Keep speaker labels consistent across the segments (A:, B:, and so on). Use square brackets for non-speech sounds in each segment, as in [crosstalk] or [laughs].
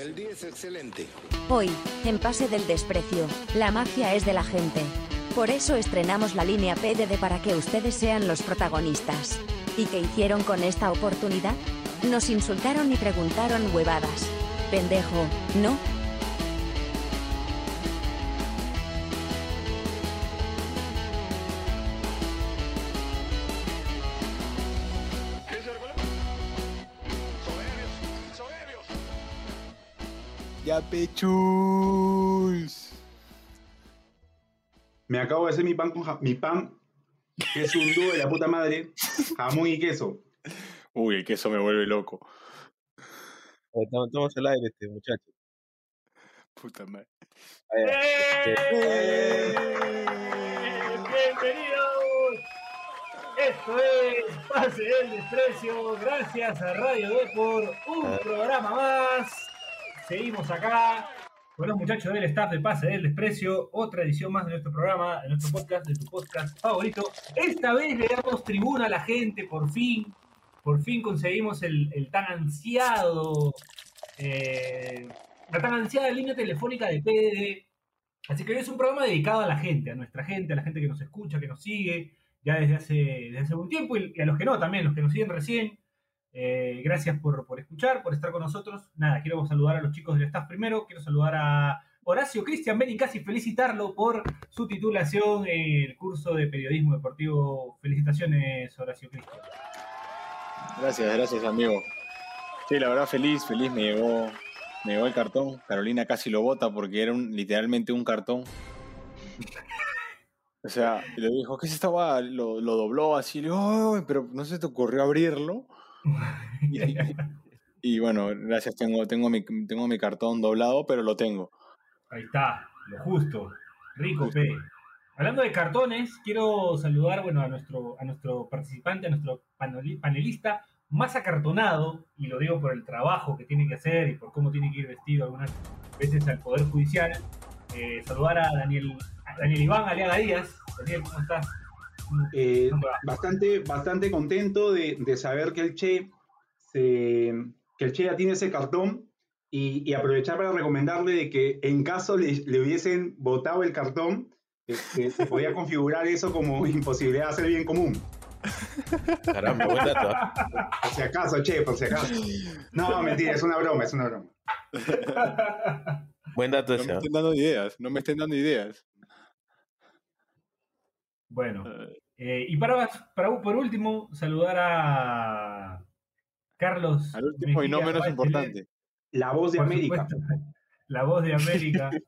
A: El día es excelente.
B: Hoy, en Pase del Desprecio, la magia es de la gente. Por eso estrenamos la línea PDD para que ustedes sean los protagonistas. ¿Y qué hicieron con esta oportunidad? Nos insultaron y preguntaron huevadas. Pendejo, ¿no?
C: Pechuls.
D: Me acabo de hacer mi pan con ja- mi pan, que es un dúo de la puta madre, jamón y queso.
C: Uy, el queso me vuelve loco.
E: Estamos, estamos al aire, este muchacho.
C: Puta madre.
E: Ahí va.
F: ¡Eh! ¡Bienvenidos! Esto es Pase del Desprecio, gracias a Radio D por un programa más. Seguimos acá con los muchachos del staff de Pase del Desprecio, otra edición más de nuestro programa, de nuestro podcast, de tu podcast favorito. Esta vez le damos tribuna a la gente, por fin. Por fin conseguimos el, el tan ansiado, eh, la tan ansiada línea telefónica de PDD. Así que es un programa dedicado a la gente, a nuestra gente, a la gente que nos escucha, que nos sigue ya desde hace, desde hace un tiempo y a los que no también, los que nos siguen recién. Eh, gracias por, por escuchar, por estar con nosotros. Nada, quiero saludar a los chicos del staff primero. Quiero saludar a Horacio Cristian Benincasi y felicitarlo por su titulación en el curso de periodismo deportivo. Felicitaciones, Horacio Cristian.
C: Gracias, gracias, amigo. Sí, la verdad, feliz, feliz. Me llegó, me llegó el cartón. Carolina casi lo bota porque era literalmente un cartón. O sea, le dijo, ¿qué es esta guada? Lo, lo dobló así, le digo, "Ay, pero no se te ocurrió abrirlo. Y, [laughs] y bueno, gracias, tengo, tengo, mi, tengo mi cartón doblado, pero lo tengo.
F: Ahí está, lo justo. Rico P. Hablando de cartones, quiero saludar bueno, a, nuestro, a nuestro participante, a nuestro paneli- panelista más acartonado, y lo digo por el trabajo que tiene que hacer y por cómo tiene que ir vestido algunas veces al Poder Judicial. Eh, saludar a Daniel, a Daniel Iván Aliaga Díaz. Daniel, ¿cómo estás?
D: Eh, bastante, bastante contento de, de saber que el Che se, que el Che ya tiene ese cartón y, y aprovechar para recomendarle de que en caso le, le hubiesen votado el cartón, este, se podía [laughs] configurar eso como imposibilidad de hacer bien común.
E: Caramba, buen dato. [laughs]
D: Por si acaso, Che, por si acaso. No, mentira, es una broma, es una broma.
E: Buen dato
C: No me estén dando ideas, no me estén dando ideas.
F: Bueno,
C: Eh,
F: eh, y para, para, por último, saludar a Carlos.
C: Al último y no menos importante.
D: La voz de
F: Por
D: América.
F: supuesto, [laughs] la voz de América. [laughs]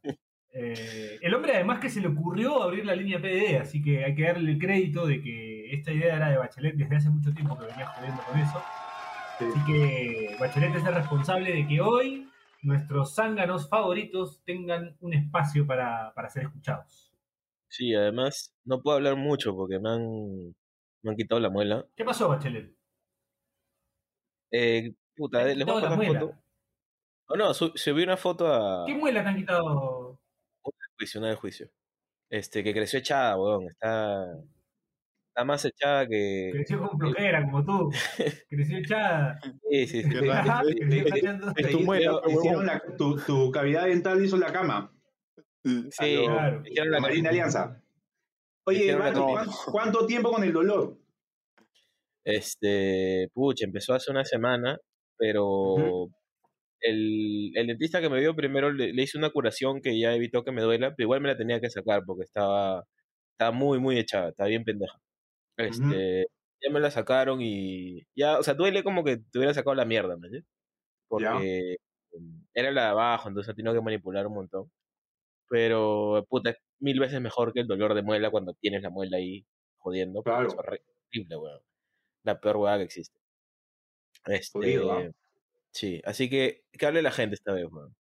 F: Eh, el hombre además que se le ocurrió abrir la línea PDD, así que hay que darle el crédito de que esta idea era de Bachelet desde hace mucho tiempo que venía jodiendo con eso.
D: Sí.
F: Así que Bachelet es el responsable de que hoy nuestros zánganos favoritos tengan un espacio para, para ser escuchados.
E: Sí, además, no puedo hablar mucho porque me han, me han quitado la muela.
F: ¿Qué pasó, Bachelet?
E: Eh, puta,
F: Te han
E: les voy a
F: quitado la
E: pasar
F: muela.
E: foto. Oh, no, su- subí una foto a
F: ¿Qué muela te han quitado?
E: juicio, una del juicio. Este, que creció echada, weón. Está, está más echada que.
F: Creció con flojera, como tú. [laughs] Creció echada.
E: Sí, sí, sí. [laughs]
C: Es- tu muela,
D: Hicieron- hicieron la- tu, tu cavidad dental hizo la cama.
E: Sí,
F: Claro.
E: hicieron
D: La Marina Alianza. Oye,
C: cama.
D: ¿cuánto, cuánto tiempo con el dolor?
E: Este, pucha, empezó hace una semana, pero el, el dentista que me vio primero le, le hice una curación que ya evitó que me duela, pero igual me la tenía que sacar porque estaba, estaba muy, muy echada, estaba bien pendeja. Este, ya me la sacaron y ya, o sea, duele como que te hubiera sacado la mierda, ¿me entiendes? Porque em, era la de abajo, entonces he tenido que manipular un montón. Pero, puta, es mil veces mejor que el dolor de muela cuando tienes la muela ahí jodiendo.
D: Claro.
E: Es horrible, weón. La peor weá que existe. Este,
D: Jodido, ¿ah?
E: Sí, así que que hable la gente esta vez, weón.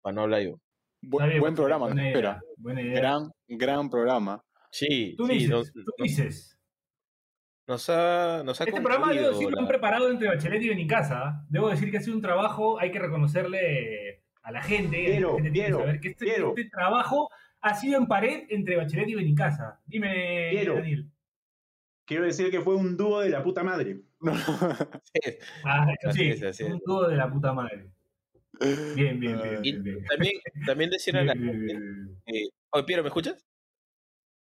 E: Para no hablar yo.
C: Bu-
F: Está bien,
C: buen programa,
F: buena idea,
C: espera.
F: Buena idea.
C: Gran, gran programa.
E: Sí,
F: Tú
E: sí,
F: dices,
E: nos,
F: tú dices.
E: nos ha, nos ha
F: Este programa, decir, lo
E: la-
F: han preparado entre Bachelet y Benincasa. ¿ah? Debo decir que ha sido un trabajo, hay que reconocerle a la gente. La que
D: Piero,
F: saber que este, este trabajo ha sido en pared entre Bachelet y Benincasa. Dime. Daniel.
D: Quiero decir que fue un dúo de la puta madre. [laughs]
E: Sí,
F: Ah,
E: Así
F: sí,
E: es, así es.
F: un dúo de la puta madre. Bien, bien,
C: Ah.
F: bien.
E: Y
F: bien, bien.
E: también, también decirle a la [laughs] gente. eh, Piero, ¿me escuchas?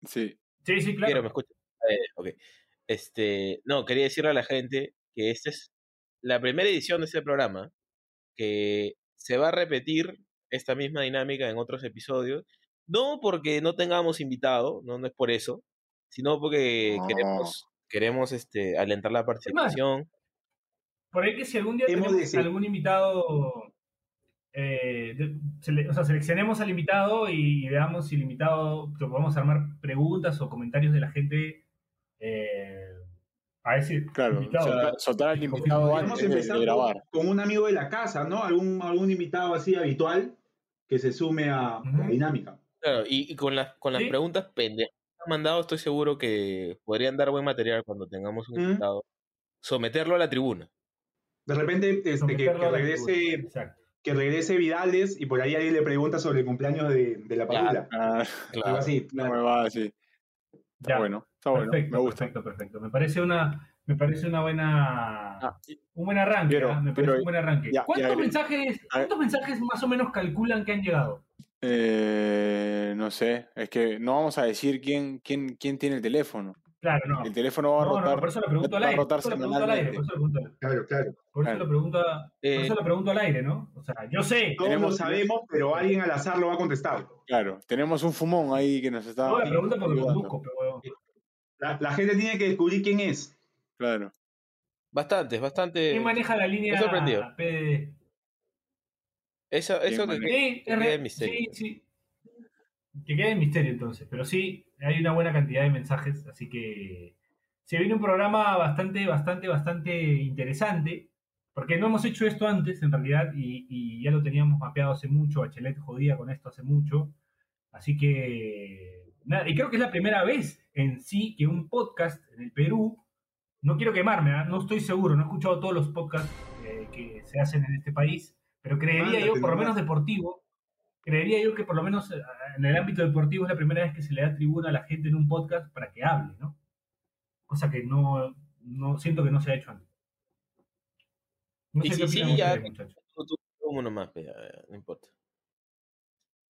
C: Sí.
F: Sí, sí,
E: Piero, ¿me
F: claro.
E: escuchas? Eh, ok. Este, no, quería decirle a la gente que esta es la primera edición de este programa, que se va a repetir esta misma dinámica en otros episodios, no porque no tengamos invitado, no, no es por eso, sino porque
C: No.
E: queremos, queremos este, alentar la participación.
F: Por ahí que si algún día
D: Hemos
F: tenemos
D: decidido-
F: algún invitado, eh, sele- o sea, seleccionemos al invitado y veamos si el invitado, podemos armar preguntas o comentarios de la gente eh, a ese
C: Claro,
F: invitado.
C: soltar, soltar al invitado antes de, grabar.
D: con, un amigo de la casa, ¿no? Algún, algún invitado así habitual que se sume a, la dinámica.
E: Claro, y, y con las, con las
F: Sí.
E: preguntas pendejas que han mandado, estoy seguro que podrían dar buen material cuando tengamos un
D: Mm.
E: invitado. Someterlo a la tribuna.
D: De repente, este, que, regrese, que regrese Vidales y por ahí alguien le pregunta sobre el cumpleaños de, de la
E: Claro.
D: padula.
C: Ah,
D: Algo
E: Claro.
D: así.
C: no me va así. Está
F: Ya.
C: bueno, está bueno,
F: perfecto,
C: me gusta.
F: perfecto, perfecto. Me parece una, me parece una buena,
C: Ah,
F: un buen arranque.
C: pero-
F: ¿ah? Me
C: pero-
F: parece un buen arranque.
C: ya,
F: ¿Cuántos
C: ya,
F: mensajes,
C: a-
F: cuántos mensajes más o menos calculan que han llegado?
C: eh, no sé, es que no vamos a decir quién, quién, quién tiene el teléfono.
F: Claro, no.
C: El teléfono va a
F: No, no,
C: rotar.
F: por eso lo pregunto al aire. Por
C: rotar
F: eso lo pregunto al aire. Por eso lo pregunto al-
D: Claro, claro.
F: por eso
C: Claro.
F: lo pregunto a- por
E: Eh,
F: eso lo pregunto al aire, ¿no? O sea, yo sé.
D: Todos
C: Tenemos-
D: lo sabemos, pero alguien al azar lo va a contestar.
C: Claro, tenemos un fumón ahí que nos está
F: No, la pregunta porque lo
C: ayudando.
F: conduzco, pero huevón.
D: La, la gente tiene que descubrir quién es.
C: Claro.
E: Bastante, bastante.
F: ¿Quién maneja la línea. PDD?
E: Eso, eso
C: ¿Quién
E: que?
F: Sí,
E: que quede en misterio.
F: sí, sí. Que quede en misterio entonces, pero sí, hay una buena cantidad de mensajes, así que se viene un programa bastante, bastante, bastante interesante, porque no hemos hecho esto antes en realidad y, y ya lo teníamos mapeado hace mucho, Bachelet jodía con esto hace mucho, así que y creo que es la primera vez en sí que un podcast en el Perú, no quiero quemarme, ¿ah? no estoy seguro, no he escuchado todos los podcasts eh, que se hacen en este país, pero creería
D: Mándate
F: yo, por lo menos deportivo, creería yo que por lo menos eh, en el ámbito deportivo es la primera vez que se le da tribuna a la gente en un podcast para que hable, ¿no? Cosa que no, no siento que no se ha hecho antes. No
E: Y
F: sé
E: sí,
F: qué
E: sí, ya-
F: muchachos.
E: Tú- tú- uno más, pero, eh, no importa.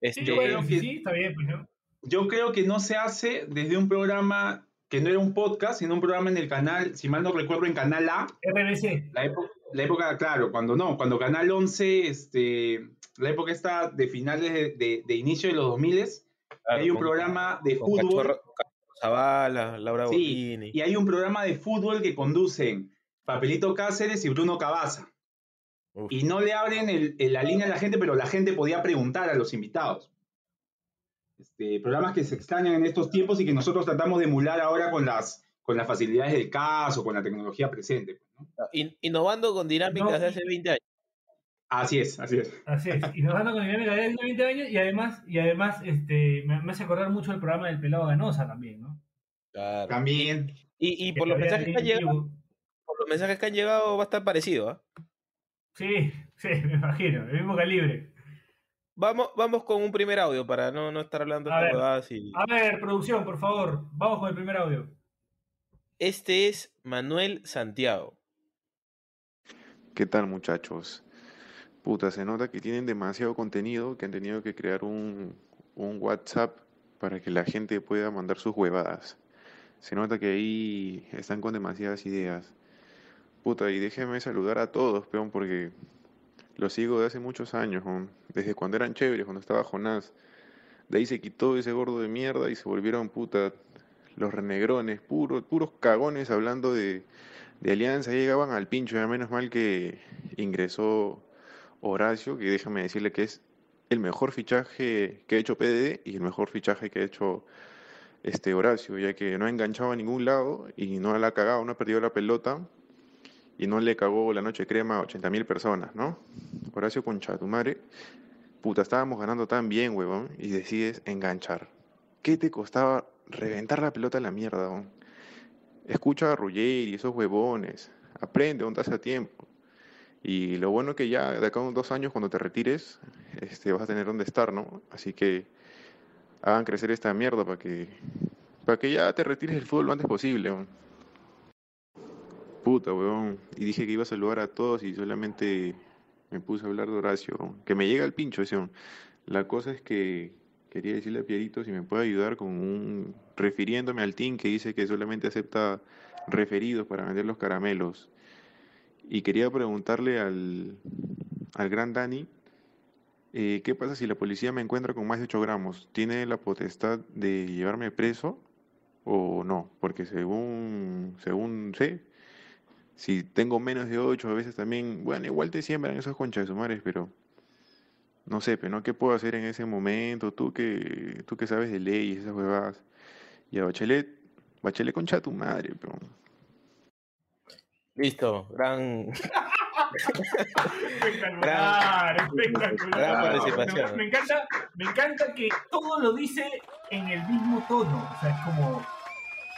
F: Sí,
E: Este,
F: que- sí, está bien, pues, ¿no?
D: Yo creo que no se hace desde un programa que no era un podcast, sino un programa en el canal, si mal no recuerdo, en Canal A.
F: RBC.
D: La época, la época claro, cuando no, cuando Canal 11, este, la época está de finales de, de- de inicio de los 2000
E: claro,
D: hay un
E: con-
D: programa de
E: con
D: fútbol.
E: Cachorro- Cachorro Zavala, Laura
D: Sí, y hay un programa de fútbol que conducen Papelito Cáceres y Bruno Cabaza.
E: Uf.
D: Y no le abren el- el- la línea a la gente, pero la gente podía preguntar a los invitados. Este, programas que se extrañan en estos tiempos y que nosotros tratamos de emular ahora con las, con las facilidades del caso, con la tecnología presente. pues, ¿no?
E: In- innovando con dinámicas
F: No,
E: de hace 20 años.
D: Así es, así es.
F: Así es. Y nos dando con dinámica de 20 años y además, y además este, me, me hace acordar mucho el programa del pelado Ganosa también, ¿no?
E: Claro.
D: También.
E: Y, y por los mensajes que han llegado, por los mensajes que han llegado va a estar parecido, ¿ah?
F: Sí, sí, [laughs] me imagino, el mismo calibre.
E: Vamos, vamos con un primer audio para no, no estar hablando
F: A
E: de
F: ver.
E: huevadas y...
F: A ver, producción, por favor, vamos con el primer audio.
E: Este es Manuel Santiago.
A: ¿Qué tal muchachos? Puta, se nota que tienen demasiado contenido que han tenido que crear un, un WhatsApp para que la gente pueda mandar sus huevadas. Se nota que ahí están con demasiadas ideas. Puta, y déjenme saludar a todos, peón, porque los sigo de hace muchos años, desde cuando eran chéveres, cuando estaba Jonás. De ahí se quitó ese gordo de mierda y se volvieron, puta, los renegrones, puros, puros cagones hablando de, de Alianza. Llegaban al pincho, ya menos mal que ingresó Horacio, que déjame decirle que es el mejor fichaje que ha hecho PDD y el mejor fichaje que ha hecho este Horacio, ya que no ha enganchado a ningún lado y no la ha cagado, no ha perdido la pelota y no le cagó la noche crema a 80.000 personas, ¿no? Horacio con Chatumare, puta, estábamos ganando tan bien, huevón, y decides enganchar. ¿Qué te costaba reventar la pelota a la mierda, huevón? Escucha a Ruggeri y esos huevones, aprende, donde a tiempo. Y lo bueno que ya de acá a unos dos años, cuando te retires, este, vas a tener donde estar, ¿no? Así que hagan crecer esta mierda para que, que ya te retires del fútbol lo antes posible. weón. Puta, weón. Y dije que iba a saludar a todos y solamente me puse a hablar de Horacio, que me llega el pincho ese. La cosa es que quería decirle a Pierito si me puede ayudar con un refiriéndome al team que dice que solamente acepta referidos para vender los caramelos. Y quería preguntarle al, al gran Dani, eh, ¿qué pasa si la policía me encuentra con más de 8 gramos? ¿Tiene la potestad de llevarme preso o no? Porque según, según sé, si tengo menos de 8 a veces también, bueno, igual te siembran esos conchas de sumares, pero no sé, pero ¿no? ¿qué puedo hacer en ese momento? Tú que, tú que sabes de leyes, esas huevadas. Y a Bachelet, Bachelet concha tu madre, pero...
E: Listo, gran...
F: espectacular, [laughs] espectacular.
E: gran participación.
F: Me encanta, me encanta que todo lo dice en el mismo tono. O sea, es como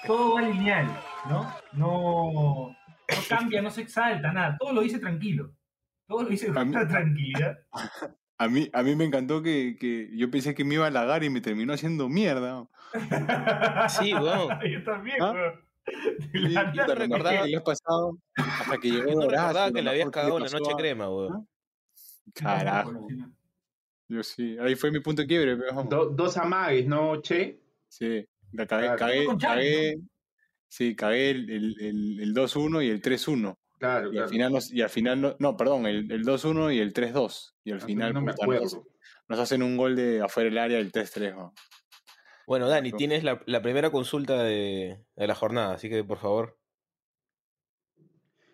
F: todo va lineal, ¿no? No, no cambia, no se exalta, nada. Todo lo dice tranquilo. Todo lo dice con una tranquilidad. [laughs]
C: A mí, a mí me encantó que, que yo pensé que me iba a halagar y me terminó haciendo mierda. [laughs]
E: Sí, weón. [laughs]
F: Yo también,
C: ¿Ah?
F: weón. De
C: Y-
F: la
C: y
F: nada
C: te recordaba que el pasado hasta que llegó
E: Yo no
C: Horacio,
E: recordaba que
C: lo
E: le habías cagado la noche
C: a-
E: crema, weón.
C: Carajo. Yo sí, ahí fue mi punto de quiebre, pero vamos.
D: Do- dos amagues, ¿no, Che?
C: Sí, la cagué,
D: Claro.
C: cagué, cagué, sí, cagué el, el, el, el 2-1 y el 3-1.
D: Claro,
C: Y al
D: claro.
C: final, nos, y al final no, no, perdón, el, el 2-1 y el 3-2. Y al
D: Ah,
C: final
D: no me
C: puta, nos,
D: acuerdo.
C: nos hacen un gol de afuera del área, el 3-3. ¿no?
E: Bueno, Dani,
C: Claro.
E: tienes la, la primera consulta de, de la jornada, así que por favor.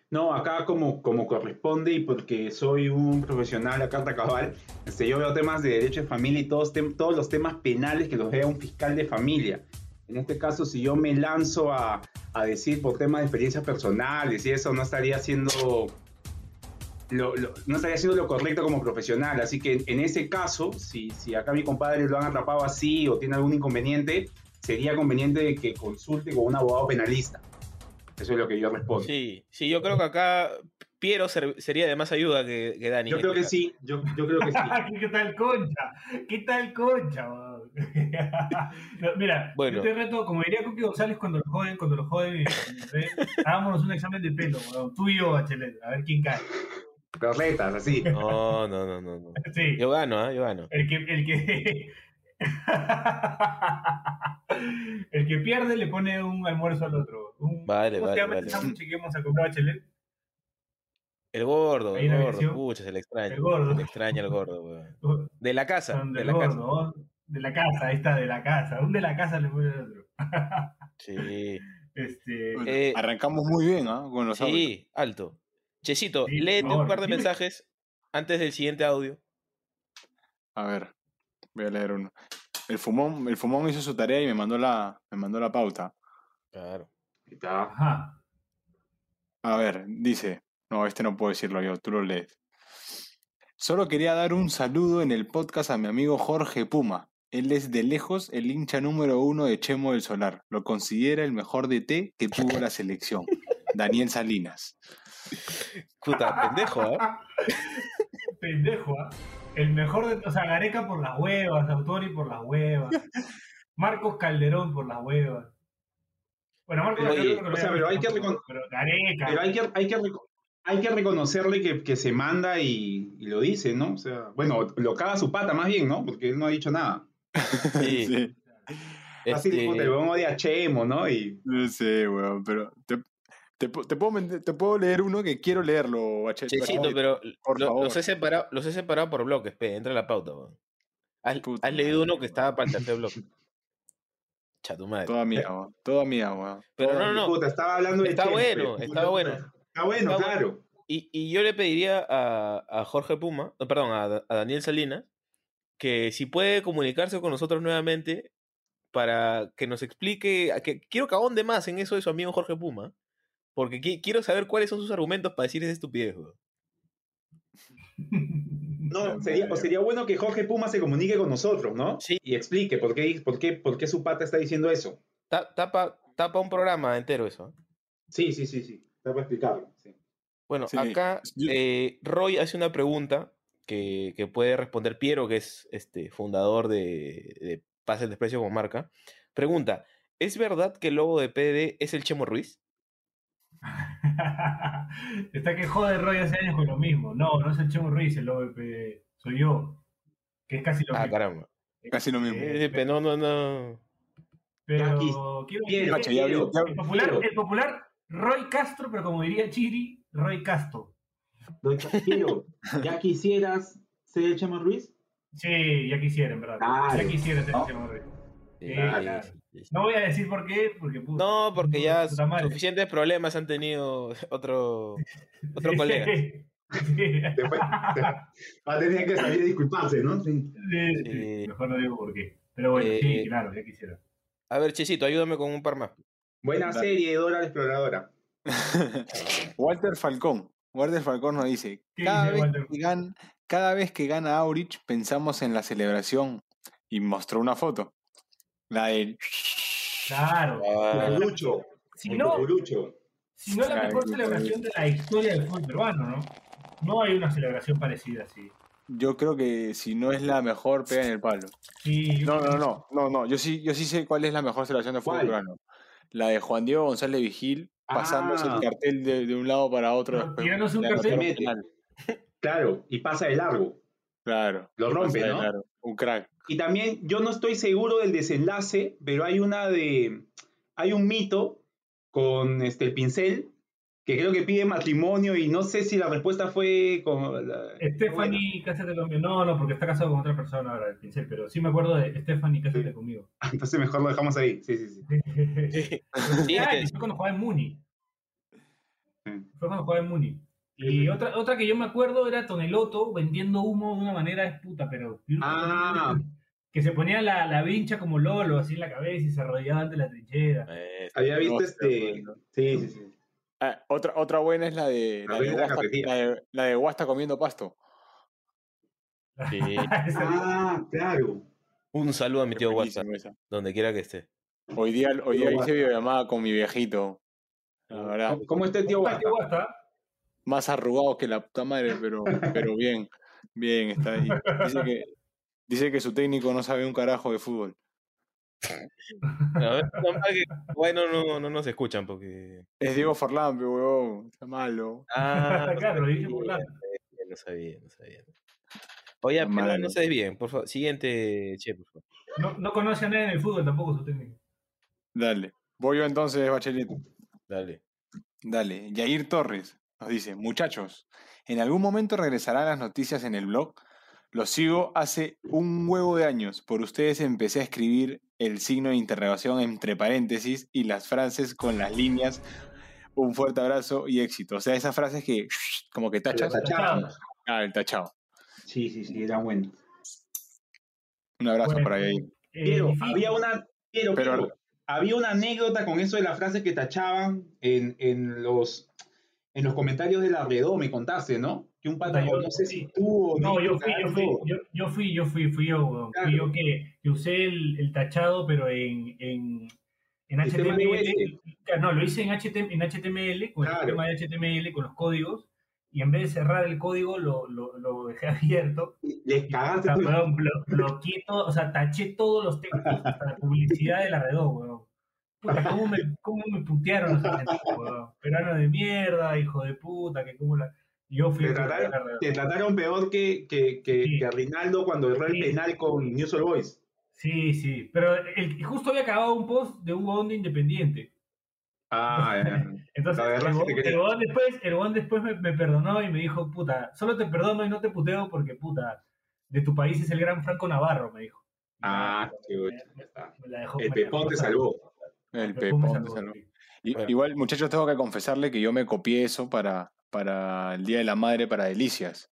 D: No, acá como, como corresponde y porque soy un profesional a carta cabal, este, yo veo temas de derecho de familia y todos, tem- todos los temas penales que los vea un fiscal de familia. En este caso, si yo me lanzo a, a decir por temas de experiencias personales y eso, no estaría haciendo lo, no estaría haciendo lo correcto como profesional. Así que en, en ese caso, si, si acá mi compadre lo han atrapado así o tiene algún inconveniente, sería conveniente que consulte con un abogado penalista. Eso es lo que yo respondo.
E: Sí, sí, yo creo que acá Piero ser- sería de más ayuda que, que Dani.
D: Yo creo
E: este
D: que sí, yo, yo creo que sí. [laughs]
F: ¿Qué tal concha? ¿Qué tal concha? [laughs] No, Mira,
E: Bueno.
F: yo te reto, como diría Coqui González cuando lo joden, cuando lo joden, eh, eh, hagámonos un examen de pelo, weón. tú y yo, Bachelet, a ver quién cae.
D: Correctas, así.
E: No, no, no, no. no. [laughs]
F: Sí,
E: Yo gano, ¿ah? Yo gano.
F: el que, el que, el que pierde le pone un almuerzo al otro. Un,
E: Vale,
F: ¿Cómo
E: vale,
F: se llama
E: vale.
F: este vamos a comprar, Bachelet?
E: El gordo, el gordo, pucha, se le extraña.
F: El gordo.
E: Se le extraña el gordo, weón. [laughs] De la casa,
F: Son
E: de la casa.
F: de la casa, ahí está, de la casa. Un de la casa le pone al otro. [laughs]
E: Sí.
F: Este,
C: Bueno,
E: Eh,
C: arrancamos muy bien, ¿ah? Con los audios.
E: Sí, alto. Chesito,
F: Sí,
E: léete un par de
F: dime.
E: mensajes antes del siguiente audio.
C: A ver, voy a leer uno. El fumón, el fumón hizo su tarea y me mandó la, me mandó la pauta.
E: Claro.
F: Ajá.
C: A ver, dice. No, este no puedo decirlo yo, tú lo lees. Solo quería dar un saludo en el podcast a mi amigo Jorge Puma. Él es de lejos el hincha número uno de Chemo del Solar. Lo considera el mejor DT que tuvo la selección. [laughs] Daniel Salinas.
E: Puta, pendejo, ¿ah? [laughs]
F: Pendejo, ¿ah? El mejor de. O sea, Gareca por las huevas, Autori por las huevas. [laughs] Marcos Calderón por las huevas. Bueno, Marcos Calderón. no lo
D: o sea,
F: voy a
D: pero hay que
F: Pero Gareca.
D: Pero hay que, hay que, hay que reconocerle que, que se manda y, y lo dice, ¿no? O sea, bueno, lo caga su pata más bien, ¿no? Porque él no ha dicho nada. [laughs]
E: Sí.
C: Sí,
D: Así
E: Este,
D: tipo, te lo odia a Chemo, ¿no? Y
C: no sé, weón, pero te, te, te puedo, te puedo leer uno que quiero leerlo.
E: Chesito,
C: Bachet.
E: pero
C: por
E: lo-
C: favor.
E: los, he separado, los he separado por bloques, pe, entra la pauta, weón. ¿Has,
C: Puta
E: has leído uno que estaba para el tercer bloque? Chatu madre.
C: Toda mía, weón, toda mía, weón.
E: Pero no, no,
D: puta, estaba hablando de
E: Está
D: Chemo,
E: bueno,
D: puta,
E: bueno.
D: Está bueno,
E: Está
D: claro.
E: Y, y yo le pediría a, a Jorge Puma, no, perdón, a, a Daniel Salinas, que si puede comunicarse con nosotros nuevamente para que nos explique, a que quiero que ahonde más en eso de su amigo Jorge Puma, porque qui- quiero saber cuáles son sus argumentos para decir esa estupidez. weón.
D: No, sería, o sería bueno que Jorge Puma se comunique con nosotros, ¿no?
E: Sí.
D: Y explique por qué, por qué, por qué su pata está diciendo eso.
E: Ta- Tapa, tapa un programa entero eso. ¿eh?
D: Sí, sí, sí, sí. Está para explicarlo. sí.
E: Bueno,
C: Sí,
E: acá eh, Roy hace una pregunta que, que puede responder Piero, que es este fundador de, de Pase el Desprecio como marca. Pregunta, ¿es verdad que el logo de PD es el Chemo Ruiz? [laughs]
F: Está que jode Roy hace años con lo mismo. No, no es el Chemo Ruiz el OVP, soy yo. Que es casi lo
E: Ah,
F: mismo.
E: caramba.
C: Casi lo mismo.
F: Eh,
E: pero no, no, no.
F: Pero
D: Aquí,
F: quiero decir
C: ya-
F: el, popular, el popular Roy Castro, pero como diría Chiri, Roy Castro.
D: Don Chasquero, ¿ya quisieras ser el Chema Ruiz?
F: Sí, ya quisiera, en verdad.
D: Claro.
F: Ya quisiera ser el
D: ¿No?
F: Chemo Ruiz.
E: Sí,
F: claro. No voy a decir por qué, porque puta,
E: No, porque ya suficientes problemas han tenido otro, otro
F: Sí.
E: colega.
F: Sí.
D: Después va a tener que salir a disculparse, ¿no? Sí.
F: Sí, sí.
E: Sí.
F: Mejor no digo por qué. Pero bueno,
E: Eh,
F: sí, claro, ya quisiera.
E: A ver, Chesito, ayúdame con un par más.
D: Buena
C: Dale.
D: serie, Dora la Exploradora. [laughs]
C: Walter Falcón. Walter Falcón nos dice,
F: ¿Qué
C: cada
F: dice
C: vez, que gana, cada vez que gana Aurich pensamos en la celebración y mostró una foto. La del...
F: Claro. [laughs]
E: Ah,
D: Lucho.
F: Si no,
D: Lucho.
F: si no la mejor celebración de la historia del fútbol peruano, ¿no? No hay una celebración parecida así.
C: Yo creo que si no es la mejor, pega en el palo.
F: Sí,
C: No, no, no, no, no. Yo sí, yo sí sé cuál es la mejor celebración de fútbol
D: ¿Cuál?
C: peruano. La de Juan Diego González Vigil pasándose
D: Ah.
C: el cartel de, de un lado para otro. Después
F: tirándose un cartel.
D: Mete. [laughs] Claro, y pasa de largo.
C: Claro.
D: Lo rompe, ¿no?
C: largo. Un crack.
D: Y también, yo no estoy seguro del desenlace, pero hay una de. Hay un mito con este, el pincel que creo que pide matrimonio y no sé si la respuesta fue con. La,
F: Stephanie, cásate conmigo. No, no, porque está casado con otra persona ahora, el pincel, pero sí me acuerdo de Stephanie, cásate conmigo. [laughs]
D: Entonces mejor lo dejamos ahí. Sí, sí, sí. [laughs]
E: Sí,
F: y fue cuando jugaba en Muni. Fue cuando jugaba en Muni. Y otra, otra que yo me acuerdo era Toneloto vendiendo humo de una manera es puta, pero.
D: Ah.
F: Que se ponía la, la vincha como Lolo así en la cabeza y se arrodillaba ante la trinchera.
E: Eh,
D: Había visto este.
C: bueno.
D: Sí, sí, sí.
C: Ah, otra, otra buena es la de, la,
D: La
C: de Guasta, la, de, la de Guasta comiendo pasto. [laughs]
E: Sí.
D: Ah, claro.
E: Un saludo a mi tío
C: esa.
E: donde quiera que esté.
C: Hoy día, hoy día hice videollamada con mi viejito. La verdad,
D: ¿Cómo- ¿Cómo está el tío Guasta?
F: guasta.
C: más arrugado que la puta madre, pero, pero [laughs] bien, bien, está ahí. Dice que, dice que su técnico no sabe un carajo de fútbol.
E: A ver, no, que- bueno, no, no nos escuchan porque.
C: Es Diego Forlán, pero huevón, está malo.
E: Ah, no [laughs]
F: Claro, lo dije
E: No sabía, no sabía. Oye, pero no se desvíen, por favor. Siguiente, che, por favor.
F: No, no conoce a nadie en el fútbol tampoco su técnico.
C: Dale. Voy yo entonces, Bachelet.
E: Dale.
C: Dale. Yair Torres nos dice, muchachos, ¿en algún momento regresarán las noticias en el blog? Los sigo hace un huevo de años. Por ustedes empecé a escribir el signo de interrogación entre paréntesis y las frases con las líneas. Un fuerte abrazo y éxito. O sea, esas frases que [laughs] como que tachas. Ah, el tachado.
D: Sí, sí, sí, era bueno.
C: Un abrazo
F: Bueno,
C: para
F: eh,
D: Pero
F: difícil.
D: había una. Pero,
C: Pero-
D: pero, había una anécdota con eso de la frase que tachaban en, en los en los comentarios de la redó, me contaste, ¿no? Que un
F: yo-
D: no sé si tú o
F: No, yo fui, yo fui, yo, yo fui, yo fui, fui yo, weón. Fui
D: Claro.
F: yo que, que usé el, el tachado, pero en, en, en HTML. Claro, No, lo hice en HTML, en HTML con
D: Claro.
F: el sistema de HTML, con los códigos, y en vez de cerrar el código, lo, lo, lo dejé [laughs] abierto.
D: Les cagaste
F: O sea,
D: tú.
F: weón, blo- bloqueé todo, o sea, taché todos los textos, hasta la publicidad de la redó, weón. Puta, ¿cómo me, cómo me putearon los? Perano de mierda, hijo de puta, que cómo la... Yo fui
D: Te trataron, te peor que, que, que,
F: Sí.
D: que a Rinaldo cuando erró el
F: Sí.
D: penal con News All Boys.
F: Sí, sí, pero el, justo había acabado un post de Hugo Onda Independiente.
D: Ah. [laughs]
F: Entonces, el,
D: te
F: el Hugo después, el Hugo después me, me perdonó y me dijo, puta, solo te perdono y no te puteo porque, puta, de tu país es el gran Franco Navarro, me dijo.
D: Ah, qué El Pepón te salvó.
C: El
F: Pepón
C: Pepón
F: salvó.
C: Igual, muchachos, tengo que confesarle que yo me copié eso para, para el Día de la Madre, para Delicias.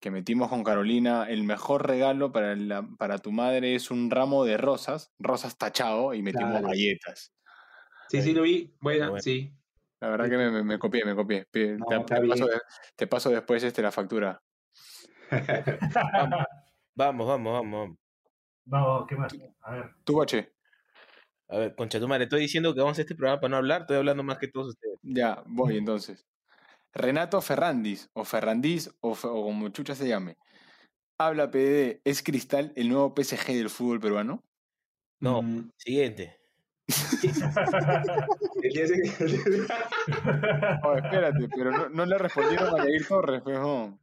C: Que metimos con Carolina, el mejor regalo para, la- para tu madre es un ramo de rosas, rosas tachado, y metimos
D: Claro.
C: galletas.
D: Sí, sí, lo vi. Buena,
E: Bueno.
D: sí.
C: La verdad que me, me- me copié, me copié.
D: No,
C: te, paso te paso después este, la factura.
E: Vamos, vamos, vamos, vamos.
F: Vamos, ¿qué más? A ver.
C: Tú, Bache.
E: A ver, concha tu madre, estoy diciendo que vamos a este programa para no hablar, estoy hablando más que todos ustedes.
C: Ya, voy entonces. Renato Ferrandis, o Ferrandis, o, como chucha se llame. Habla PDD, ¿es Cristal el nuevo PSG del fútbol peruano?
E: No,
D: Mm,
E: siguiente. [laughs]
C: Oh, espérate, pero no, no le respondieron a Yair Torres, pues, no.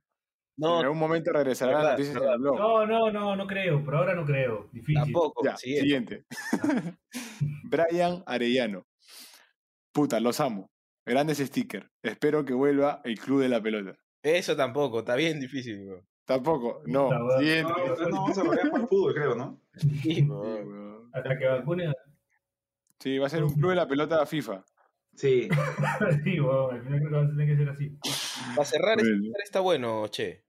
E: No,
C: en algún momento regresará la noticia blog.
F: No, no, no, no creo. Por ahora no creo. Difícil.
E: tampoco.
C: Ya,
E: siguiente.
C: siguiente. [laughs] Brian Arellano. Puta, los amo. Grandes stickers. Espero que vuelva el club de la pelota.
E: Eso tampoco, está bien difícil. weón.
C: Tampoco, no.
F: Weón.
C: Siguiente.
D: No, no, vamos a a jugar fútbol, creo, ¿no?
E: Sí.
F: Hasta que vacunen.
C: Sí, va a ser un club de la pelota FIFA.
D: Sí. [laughs]
F: sí, bueno, al final creo que va a tener que ser así.
E: Para cerrar, este par está bueno, che.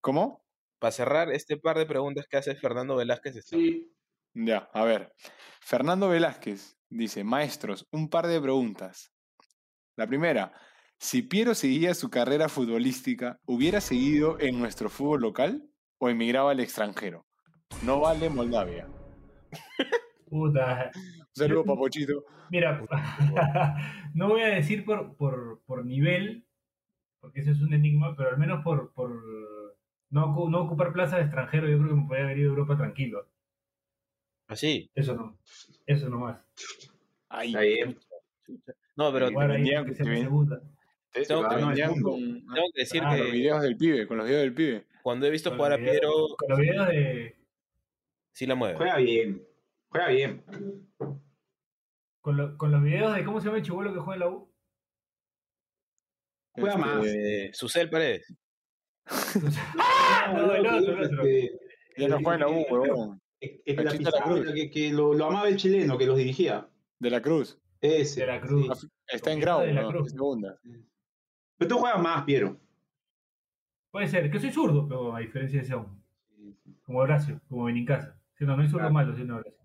C: ¿Cómo?
E: Para cerrar este par de preguntas que hace Fernando Velázquez. está-
D: Sí.
C: Ya, a ver. Fernando Velázquez dice, maestros, un par de preguntas. La primera, si Piero seguía su carrera futbolística, ¿hubiera seguido en nuestro fútbol local o emigraba al extranjero? No vale Moldavia.
F: Puta.
C: Un saludo, papochito.
F: Mira, [laughs] no voy a decir por, por, por nivel, porque ese es un enigma, pero al menos por, por no, no ocupar plaza de extranjero, yo creo que me podría haber ido a Europa tranquilo.
E: Así.
F: Eso no. Eso nomás.
C: Ahí.
D: Está bien.
E: No, pero
C: Te vendían-
F: que sea
C: te
E: Tengo
C: te
D: que-
C: vendían
D: no,
C: con,
E: tengo que decir
F: Claro,
C: con los
E: que
C: videos del pibe, con los videos del pibe.
E: cuando he visto
F: Con
E: jugar a
F: los videos-
E: Piero,
F: Con los videos de.
E: sí la mueve.
D: Juega bien. Juega bien.
F: Con, lo- con los videos de cómo se llama el chivolo que juega en la U.
D: Juega más.
E: Eh, Susel Paredes. [laughs]
F: no, el otro, el otro.
D: Este,
C: Ya no juega en la U, huevón.
D: es- es la pizarra que, que lo, lo amaba el chileno que los dirigía.
C: De la Cruz.
D: Ese.
F: De la Cruz.
D: sí.
C: Está en
F: Con
C: grado,
F: de la
C: ¿no?
F: Cruz.
C: Segunda.
D: Pero tú juegas más, Piero.
F: Puede ser, que soy zurdo, pero a diferencia de ese hombre. Como Horacio, como Benincasa. Sí, no, no hay zurdo
D: Claro.
F: malo, sino Horacio.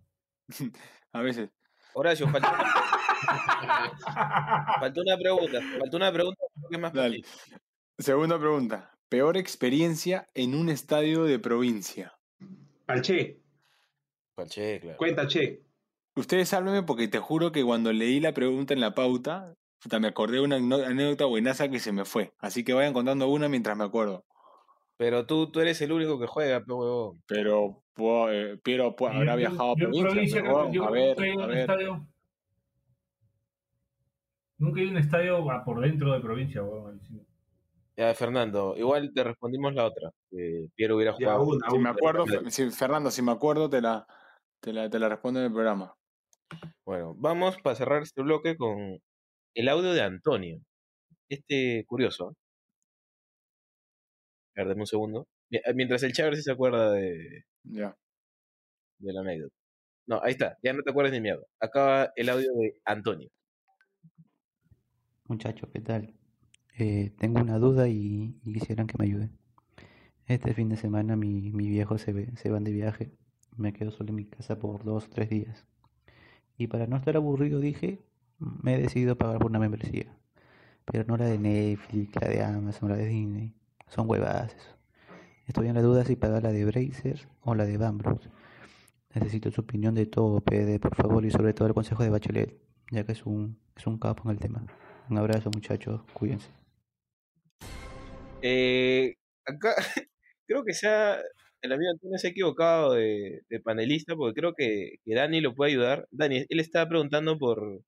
F: [laughs]
C: A veces.
E: Horacio, faltó una, [laughs] faltó una pregunta. Faltó una pregunta es más
C: Dale.
E: fácil.
C: Segunda pregunta. Peor experiencia en un estadio de provincia.
D: Al Che.
E: Con Che, claro.
D: Cuenta, Che.
C: Ustedes sálvenme porque te juro que cuando leí la pregunta en la pauta, puta, me acordé de una anécdota buenaza que se me fue. Así que vayan contando una mientras me acuerdo.
E: Pero tú, tú eres el único que juega.
C: Pero eh, Piero pu- habrá
F: Yo-
C: viajado a provincia. pero, a ver,
F: nunca he ido
C: a ver.
F: estadio. Nunca he ido a un estadio a por dentro de provincia, weón.
E: Ya, Fernando, igual te respondimos la otra. Que Piero hubiera
D: Ya,
E: jugado.
D: una,
C: Si me
D: una.
C: acuerdo, si- Fernando, si me acuerdo, te la, te la, te la respondo en el programa.
E: Bueno, vamos para cerrar este bloque con el audio de Antonio. Este curioso. A ver, dame un segundo. Eh, Mientras el Chávez sí se acuerda de,
C: Ya.
E: de la anécdota. No, ahí está, ya no te acuerdas ni mierda. Acaba el audio de Antonio.
G: Muchachos, ¿qué tal? Eh, tengo una duda y, y quisieran que me ayuden. Este fin de semana mi, mi viejo se, ve- se van de viaje. Me quedo solo en mi casa por dos o tres días. Y para no estar aburrido dije, me he decidido pagar por una membresía. Pero no la de Netflix, la de Amazon, la de Disney. Son huevadas eso. Estoy en la duda si pagar la de Bracer o la de Bambros. Necesito su opinión de todo, PD, por favor, y sobre todo el consejo de Bachelet, ya que es un, es un capo en el tema. Un abrazo, muchachos. Cuídense.
E: Eh, acá [laughs] creo que sea el amigo Antonio se ha equivocado de, panelista porque creo que, Dani lo puede ayudar. Dani, él estaba preguntando por,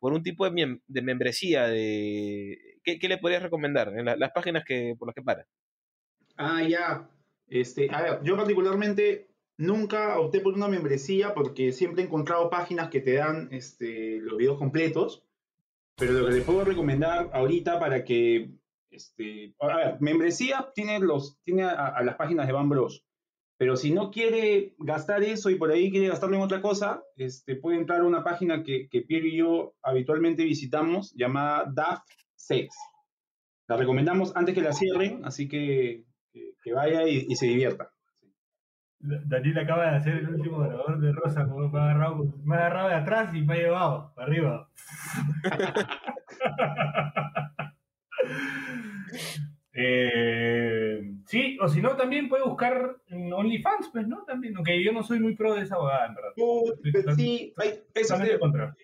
E: por un tipo de, membresía, de ¿qué, le podrías recomendar en la- las páginas que por las que para?
D: Ah, ya. Este, a ver, yo particularmente nunca opté por una membresía porque siempre he encontrado páginas que te dan este, los videos completos. Pero lo que les puedo recomendar ahorita para que, este, a ver, membresía tiene, los, tiene a, a las páginas de Van Bros. Pero si no quiere gastar eso y por ahí quiere gastarlo en otra cosa, este, puede entrar a una página que, que Pierre y yo habitualmente visitamos llamada DAF Sex. La recomendamos antes que la cierren, así que que, que vaya y, y se divierta.
F: Daniel acaba de hacer el último grabador de Rosa, como me ha agarrado, me ha agarrado de atrás y me ha llevado para arriba. [laughs] Eh, sí, o si no, también puede buscar en OnlyFans, pues, ¿no? También, aunque yo no soy muy pro de esa abogada, en verdad.
D: Uh, sí, hay- eso es,
F: Totalmente en contra.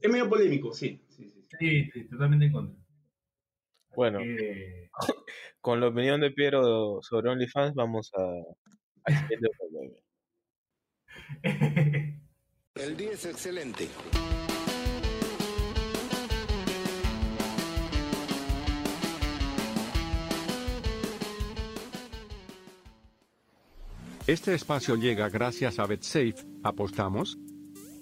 D: es medio polémico, sí. sí, sí.
F: Sí, sí, totalmente en contra.
E: Bueno,
F: Eh, [laughs]
E: con la opinión de Piero sobre OnlyFans vamos a... [laughs] bloque.
H: El día es excelente.
I: Este espacio llega gracias a BetSafe. ¿Apostamos?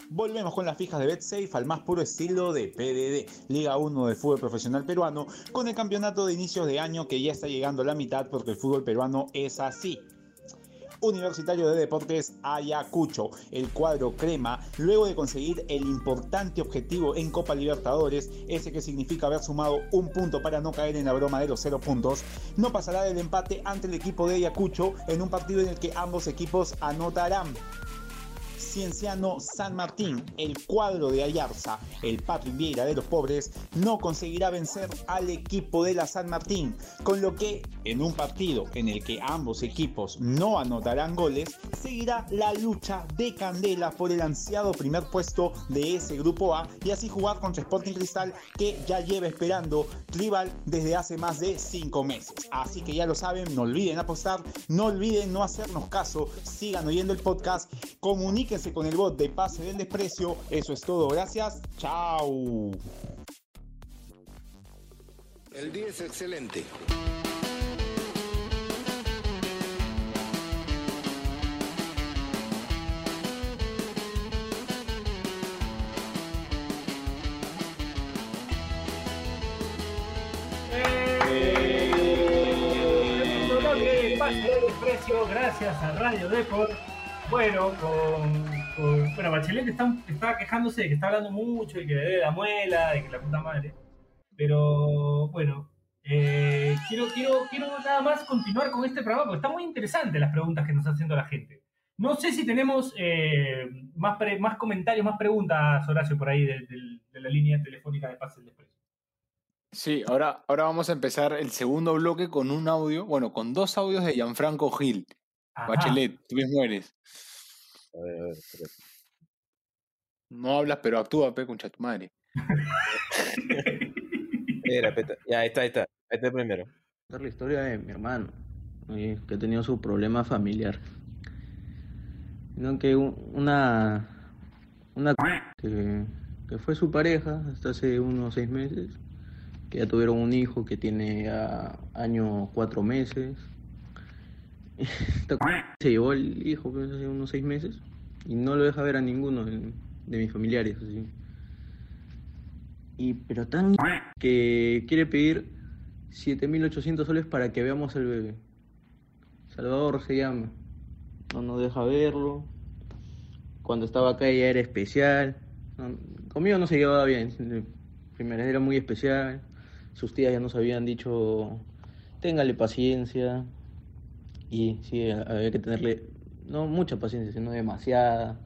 D: Volvemos con las fijas de BetSafe al más puro estilo de PDD, Liga 1 de fútbol profesional peruano, con el campeonato de inicios de año que ya está llegando a la mitad porque el fútbol peruano es así. Universitario de Deportes Ayacucho, el cuadro crema, luego de conseguir el importante objetivo en Copa Libertadores, ese que significa haber sumado un punto para no caer en la broma de los cero puntos, no pasará del empate ante el equipo de Ayacucho en un partido en el que ambos equipos anotarán. Cienciano San Martín, el cuadro de Ayarza, el Patrick Vieira de los pobres, no conseguirá vencer al equipo de la San Martín, con lo que en un partido en el que ambos equipos no anotarán goles, seguirá la lucha de candela por el ansiado primer puesto de ese grupo A y así jugar contra Sporting Cristal que ya lleva esperando rival desde hace más de 5 meses. Así que ya lo saben, no olviden apostar, no olviden no hacernos caso, sigan oyendo el podcast, comuníquense con el bot de Pase del Desprecio. Eso es todo, gracias, chao.
H: El día es excelente.
F: Del desprecio, gracias a Radio Deport. Bueno, con, con- bueno, Bachelet está, está quejándose de que está hablando mucho y que le debe la muela, de que la puta madre. Pero bueno, eh, quiero, quiero, quiero nada más continuar con este programa porque está muy interesante las preguntas que nos está haciendo la gente. No sé si tenemos eh, más, más comentarios, más preguntas, Horacio, por ahí de, la línea telefónica de Pase del Desprecio.
C: Sí, ahora, ahora vamos a empezar el segundo bloque con un audio, bueno, con dos audios de Gianfranco Gil.
F: Ajá.
C: Bachelet, tú mismo eres.
E: A ver, a ver, espérate.
C: No hablas, pero actúa, pe, concha tu madre. [laughs]
E: Espera, espera. Ya, ahí está, ahí está. Ahí está el primero.
J: contar la historia de mi hermano, eh, que ha tenido su problema familiar. Sino que un- una, una [laughs] que, que fue su pareja hasta hace unos seis meses, que ya tuvieron un hijo que tiene ya año cuatro meses. [laughs] Se llevó el hijo pues, hace unos seis meses y no lo deja ver a ninguno de, de mis familiares. Así. Y, pero tan que quiere pedir 7.800 soles para que veamos al bebé. Salvador se llama. No nos deja verlo. Cuando estaba acá ella era especial. No, conmigo no se llevaba bien. Primera era muy especial. Sus tías ya nos habían dicho, téngale paciencia. Y sí, había que tenerle, no mucha paciencia, sino demasiada.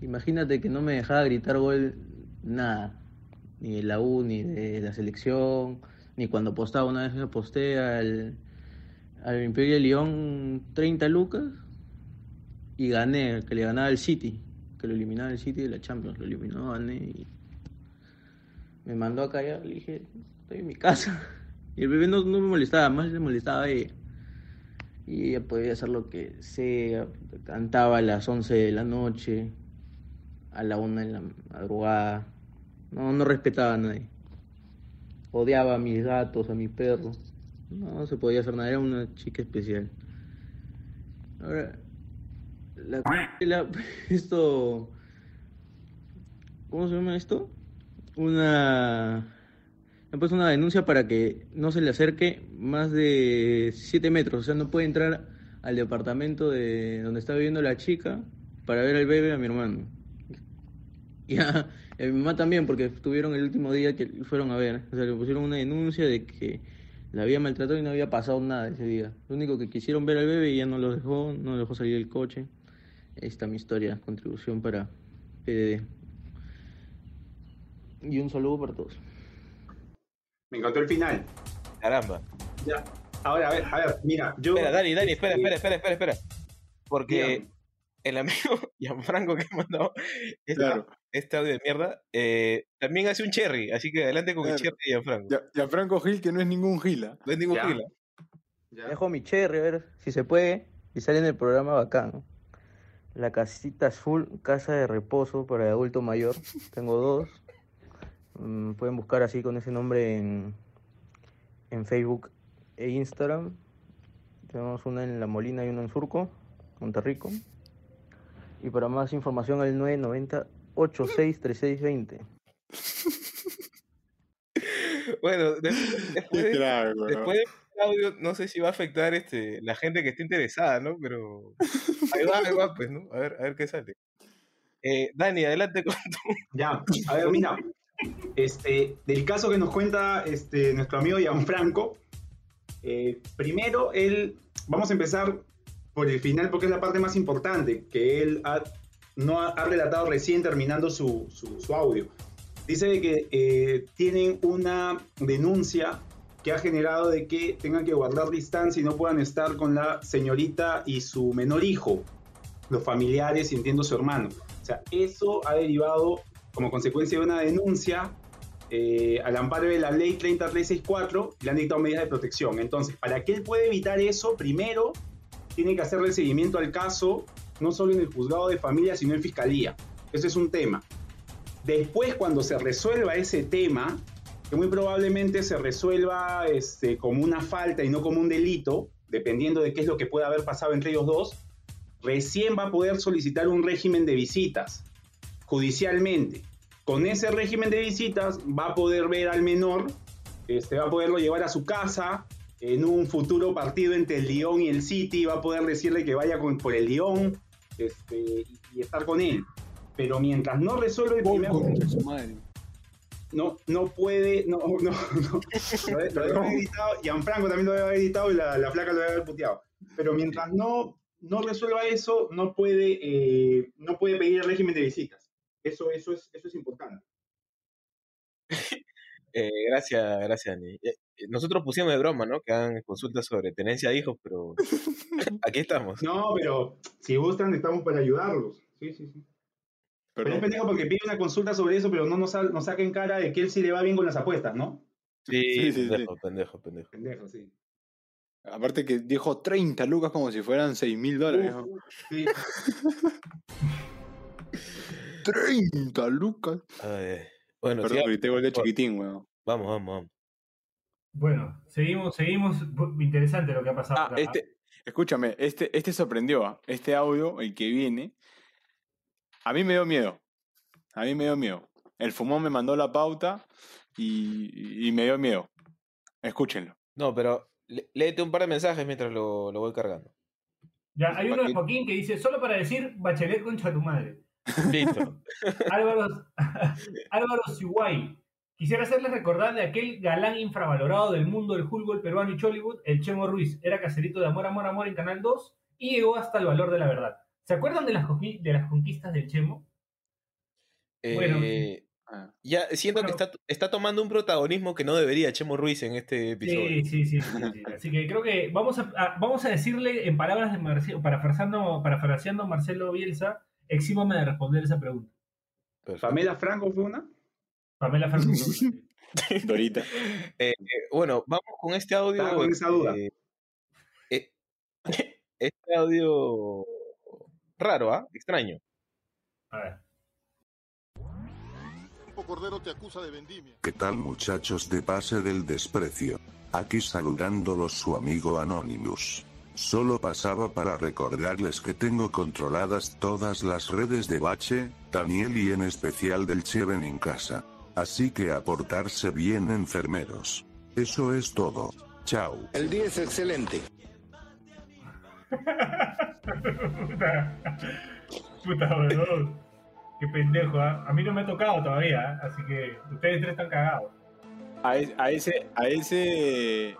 J: Imagínate que no me dejaba gritar gol nada. Ni de la U, ni de la selección ni cuando apostaba una vez aposté al, al Imperio de León 30 lucas y gané, que le ganaba al City, que lo eliminaba el City de la Champions, lo eliminó, gané y me mandó a callar, le dije, en mi casa. [laughs] Y el bebé no, no me molestaba, más le molestaba a ella. Y ella podía hacer lo que sea, cantaba a las 11 de la noche, a la 1 de la madrugada, no, no respetaba a nadie odiaba a mis gatos, a mi perro. No se podía hacer nada, era una chica especial. Ahora, la, [laughs] la- [laughs] esto, ¿cómo se llama esto? Una, me puesto una denuncia para que no se le acerque más de 7 metros, o sea, no puede entrar al departamento de donde está viviendo la chica para ver al bebé a mi hermano. [laughs] Y a, mi mamá también, porque estuvieron el último día que fueron a ver. O sea, le pusieron una denuncia de que la había maltratado y no había pasado nada ese día. Lo único que quisieron ver al bebé y ya no lo dejó, no lo dejó salir del coche. Ahí está mi historia, contribución para PDD. Y un saludo para todos.
K: Me encantó el final.
E: Caramba.
K: Ya. Ahora, a ver, a ver, mira, yo.
E: Espera, Dani, Dani, espera, espera, espera, espera, espera. Porque el amigo [laughs] Gianfranco que ha mandado este,
C: Claro.
E: este audio de mierda, eh, también hace un cherry, así que adelante con el cherry de Gianfranco.
C: Ya, Gianfranco Gil, que no es ningún Gila.
E: No es ningún
K: Ya.
E: gila.
K: Ya.
J: Dejo mi cherry, a ver si se puede. Y sale en el programa bacán. La casita azul, casa de reposo para adulto mayor. Tengo dos. Mm, pueden buscar así con ese nombre en, en Facebook e Instagram. Tenemos una en La Molina y una en Surco, Monterrico. Y para más información al 990 863620.
E: Bueno, de- después, después de este audio, no sé si va a afectar este, la gente que esté interesada, ¿no? Pero ahí va, ahí va, pues, ¿no? A ver, a ver qué sale. Eh, Dani, adelante con tu...
D: Ya, a ver, mira, este, del caso que nos cuenta este, nuestro amigo Gianfranco, eh, primero él, vamos a empezar por el final porque es la parte más importante, que él no ha, relatado recién terminando su, su- audio. Dice que eh, tienen una denuncia que ha generado de que tengan que guardar distancia y no puedan estar con la señorita y su menor hijo, los familiares y entiendo su hermano. O sea, eso ha derivado como consecuencia de una denuncia eh, al amparo de la ley 30364, le han dictado medidas de protección. Entonces, para que él pueda evitar eso, primero tiene que hacerle el seguimiento al caso, no solo en el juzgado de familia, sino en fiscalía. Ese es un tema. Después, cuando se resuelva ese tema, que muy probablemente se resuelva este, como una falta y no como un delito, dependiendo de qué es lo que pueda haber pasado entre ellos dos, recién va a poder solicitar un régimen de visitas judicialmente. Con ese régimen de visitas va a poder ver al menor, este, va a poderlo llevar a su casa en un futuro partido entre el Lyon y el City, va a poder decirle que vaya con- por el Lyon este, y, y estar con él. Pero mientras no resuelve el primer no, no puede, no, no, no. Lo, de- lo debe haber editado, Gianfranco también lo debe haber editado y la, la flaca lo debe haber puteado. Pero mientras no, no resuelva eso, no puede, eh, no puede pedir el régimen de visitas. Eso, eso, es, eso es importante. [laughs]
E: Eh, gracias, gracias, Dani. Eh, eh, nosotros pusimos de broma, ¿no? Que hagan consultas sobre tenencia de hijos, pero [laughs] aquí estamos.
D: No, pero si gustan, estamos para ayudarlos. Sí, sí, sí. Pero es pendejo porque pide una consulta sobre eso, pero no nos, sa- nos saca en cara de que él sí le va bien con las apuestas, ¿no?
E: Sí,
C: Sí, sí,
E: pendejo, pendejo, pendejo.
D: Pendejo, sí.
C: Aparte que dijo 30 lucas como si fueran 6 mil dólares. ¿no?
D: Sí. [laughs]
C: 30 lucas.
E: Ay, bueno,
C: Perdón,
E: sí,
C: grité gol de chiquitín, weón.
E: vamos, vamos, vamos.
F: Bueno, seguimos, seguimos. Interesante lo que ha pasado.
C: Ah,
F: acá.
C: este, escúchame, este, este sorprendió. ¿ah? Este audio, el que viene, a mí me dio miedo. A mí me dio miedo. El fumón me mandó la pauta y, y me dio miedo. Escúchenlo.
E: No, pero lé- léete un par de mensajes mientras lo, lo voy cargando.
F: Ya, hay uno de
C: Joaquín.
F: Joaquín que dice, solo para decir, Bachelet concha tu madre.
E: Listo. [laughs]
F: Álvaro, Álvaro Sihuay. Quisiera hacerles recordar de aquel galán infravalorado del mundo del fútbol peruano y Chollywood, el Chemo Ruiz. Era caserito de Amor, Amor, Amor en Canal 2 y llegó hasta el valor de la verdad. ¿Se acuerdan de las, de las conquistas del Chemo? Bueno,
E: Eh,
C: Ah.
E: ya siento
F: bueno.
E: que está, está tomando un protagonismo que no debería Chemo Ruiz en este episodio.
F: Sí, sí, sí, sí, sí. Así que creo que vamos a, a- vamos a decirle en palabras de Marcelo, parafraseando, parafraseando a Marcelo Bielsa, exímame de responder esa pregunta.
E: Perfecto.
D: ¿Pamela Franco fue una?
F: Pamela Franco. [laughs]
C: Dorita.
E: Eh, eh, bueno, vamos con este audio.
D: Estaba con esa duda.
E: eh, eh, este audio raro, ¿ah? Extraño.
F: A ver.
L: Cordero te acusa de vendimia.
M: ¿Qué tal muchachos de pase del desprecio? Aquí saludándolos su amigo Anonymous. Solo pasaba para recordarles que tengo controladas todas las redes de Bache, Daniel y en especial del Cheven en casa. Así que a portarse bien enfermeros. Eso es todo. Chao.
H: El día es excelente.
F: Puta, puta. Qué pendejo, ¿ah? A mí no me ha tocado todavía, ¿ah? así que ustedes tres están cagados.
C: A, es- a ese, a ese,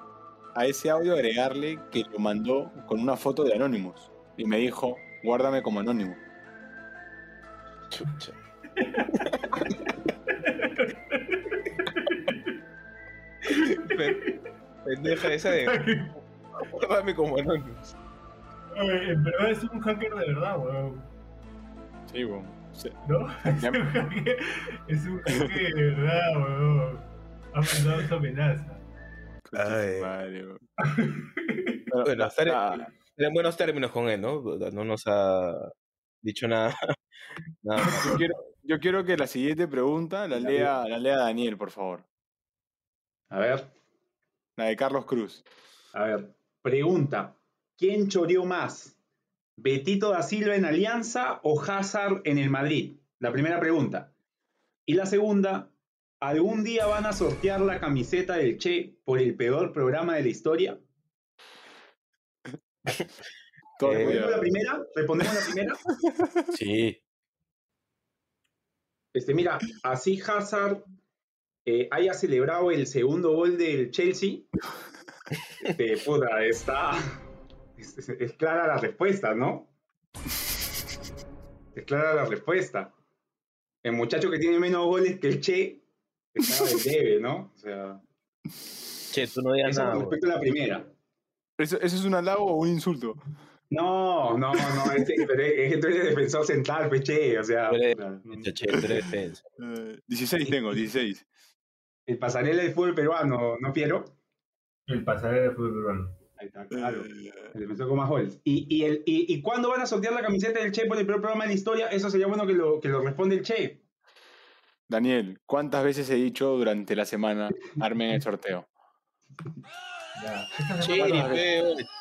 C: a ese audio agregarle que lo mandó con una foto de Anonymous. Y me dijo, guárdame como Anónimo.
E: Chucha. Pe- Pendeja esa de. Guárdame como anónimos.
F: Oye, en verdad es un hacker de verdad, weón.
C: Sí, weón. Sí.
F: ¿No? [laughs] Es
C: Ya-
F: un hacker, es un hacker de verdad, weón. Ha mandado esa amenaza.
E: Ay.
C: Madre. [laughs]
E: Bueno, estar en, en buenos términos con él, ¿no? No nos ha, dicho nada. [laughs] nada más.
C: Yo quiero, yo quiero que la siguiente pregunta la lea, la lea Daniel, por favor.
D: A ver,
C: La de Carlos Cruz.
D: a ver. Pregunta. ¿Quién choreó más? ¿Betito da Silva en Alianza o Hazard en el Madrid? La primera pregunta. Y la segunda. ¿Algún día van a sortear la camiseta del Che por el peor programa de la historia? [laughs] ¿Respondemos la primera? ¿Respondemos la primera? [laughs]
E: Sí.
D: Este, mira, así Hazard eh, haya celebrado el segundo gol del Chelsea. Este, [laughs] puta, está. Es, es- es clara la respuesta, ¿no? Es clara la respuesta. El muchacho que tiene menos goles que el Che debe, ¿no? O sea,
E: Che, tú no digas
D: eso
E: nada.
D: con respecto a la primera.
C: ¿Eso, ¿Eso es un halago o un insulto?
D: No, no, no, es, que- pero es que tú eres defensor central, Peche, o sea,
E: Tú eres-
D: puta, no.
E: Che, che, tú eres defensa. [laughs]
C: Eh, 16 tengo, 16.
D: el pasarela del fútbol peruano, ¿no, Piero?
F: El pasarela del fútbol peruano.
D: Ahí está, claro.
C: Eh,
D: El defensor con más goles. ¿Y, y, el, y, y cuándo van a sortear la camiseta del Che por el peor programa de la historia? Eso sería bueno que lo, que lo responde el Che.
C: Daniel, ¿cuántas veces he dicho durante la semana armen el sorteo?
F: Ya.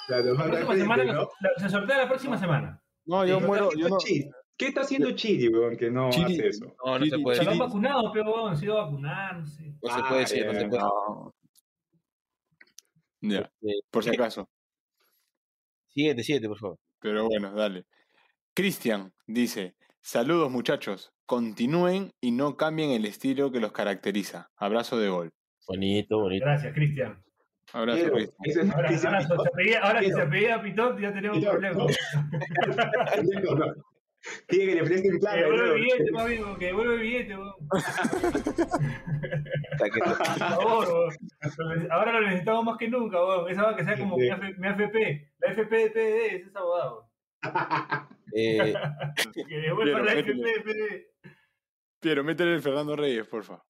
D: La-
F: se sortea la próxima semana.
C: No, yo
D: ¿Qué
C: muero,
D: está
C: yo no.
D: ¿Qué está haciendo Chiri, weón, que no
C: Chiri-
D: hace eso?
E: No, no se
C: Chiri-
E: puede
F: Se lo han
E: decir.
F: vacunado, pero bueno, se ido a vacunar, no sé.
E: No se
D: Ah,
E: puede decir, no
D: ya,
E: se puede.
C: No. Ya,
E: Eh,
C: por si
E: eh,
C: acaso.
E: Siguiente, siguiente, por favor.
C: Pero bueno, dale. Cristian dice: Saludos muchachos, continúen y no cambien el estilo que los caracteriza. Abrazo de gol.
E: Bonito, bonito.
F: Gracias, Cristian.
C: Abrazo, Cristian.
D: es
F: Ahora,
D: Cristian
F: ahora,
D: Pitón.
F: se apellida- ahora que
D: Piero.
F: se apellida Pitón, ya tenemos un problema. [laughs]
D: no. Pendejo, no. Pide que le presten plata.
F: Que devuelve
D: ¿no?
F: el billete, más amigo, que devuelve el billete, Por favor, weón. Ahora lo necesitamos más que nunca, weón. Esa va que sea como
D: Sí.
F: mi, AF- mi AFP. La FP de PDD es esa abogado.
E: eh, [laughs]
F: Que devuelva la. FP de PDD.
C: Piero, métele el Fernando Reyes, porfa.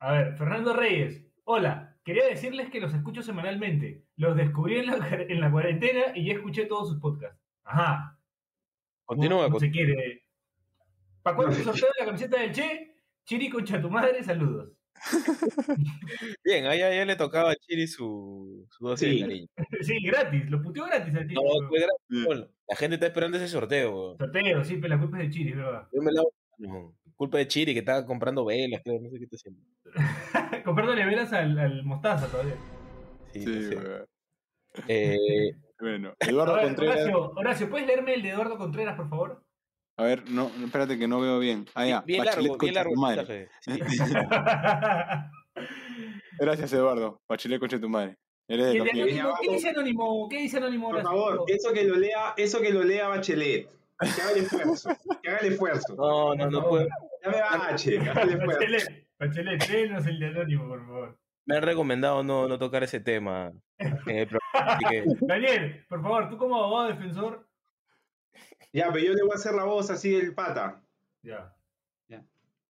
F: A ver, Fernando Reyes. Hola, quería decirles que los escucho semanalmente. Los descubrí en la, en la cuarentena y ya escuché todos sus podcasts. Ajá.
E: continúa.
F: ¿Cómo
E: con-
F: se quiere? ¿Para cuándo el sorteo de la camiseta del Che? Chiri concha tu madre, saludos. [laughs]
E: Bien, ahí ya le tocaba a Chiri su, su dosis
D: Sí.
E: de cariño. [laughs]
F: Sí, gratis, lo puteó gratis al Chiri.
E: No, fue gratis, La gente está esperando ese sorteo.
F: Sorteo, sí, pero la culpa es de Chiri, es ¿verdad?
E: Yo me lavo. no, Culpa de Chiri que estaba comprando velas, creo, no sé qué está haciendo. [laughs]
F: Comprándole velas al, al mostaza todavía.
E: Sí,
C: Sí,
E: no sé. Eh, [laughs]
C: Bueno, [laughs] Eduardo Contreras.
F: Horacio, Horacio, ¿puedes leerme el de Eduardo Contreras, por favor?
C: A ver, no, no, espérate que no veo bien. Ah, ya.
E: bien
C: Bachelet
E: largo, bien largo
C: madre.
E: Sí.
C: Gracias, Eduardo. Bachelet concha tu madre. Eres de
F: ¿Y el
C: los
F: de
C: míos.
D: Viene
F: Anónimo? ¿Qué dice Anónimo? ¿Qué dice Anónimo,
D: Por
F: Horacio?
D: favor, eso que lo lea, eso que lo lea Bachelet. Que haga el esfuerzo. Que haga el esfuerzo.
E: No, no, no
F: Por
E: puedo.
D: Bache, haga el esfuerzo.
F: Bachelet, Bachelet, léenos el de Anónimo, por favor.
E: Me han recomendado no, no tocar ese tema en el programa, así que [laughs]
F: Daniel, por favor, tú como abogado defensor.
D: Ya, pero yo le voy a hacer la voz así del pata.
F: Ya.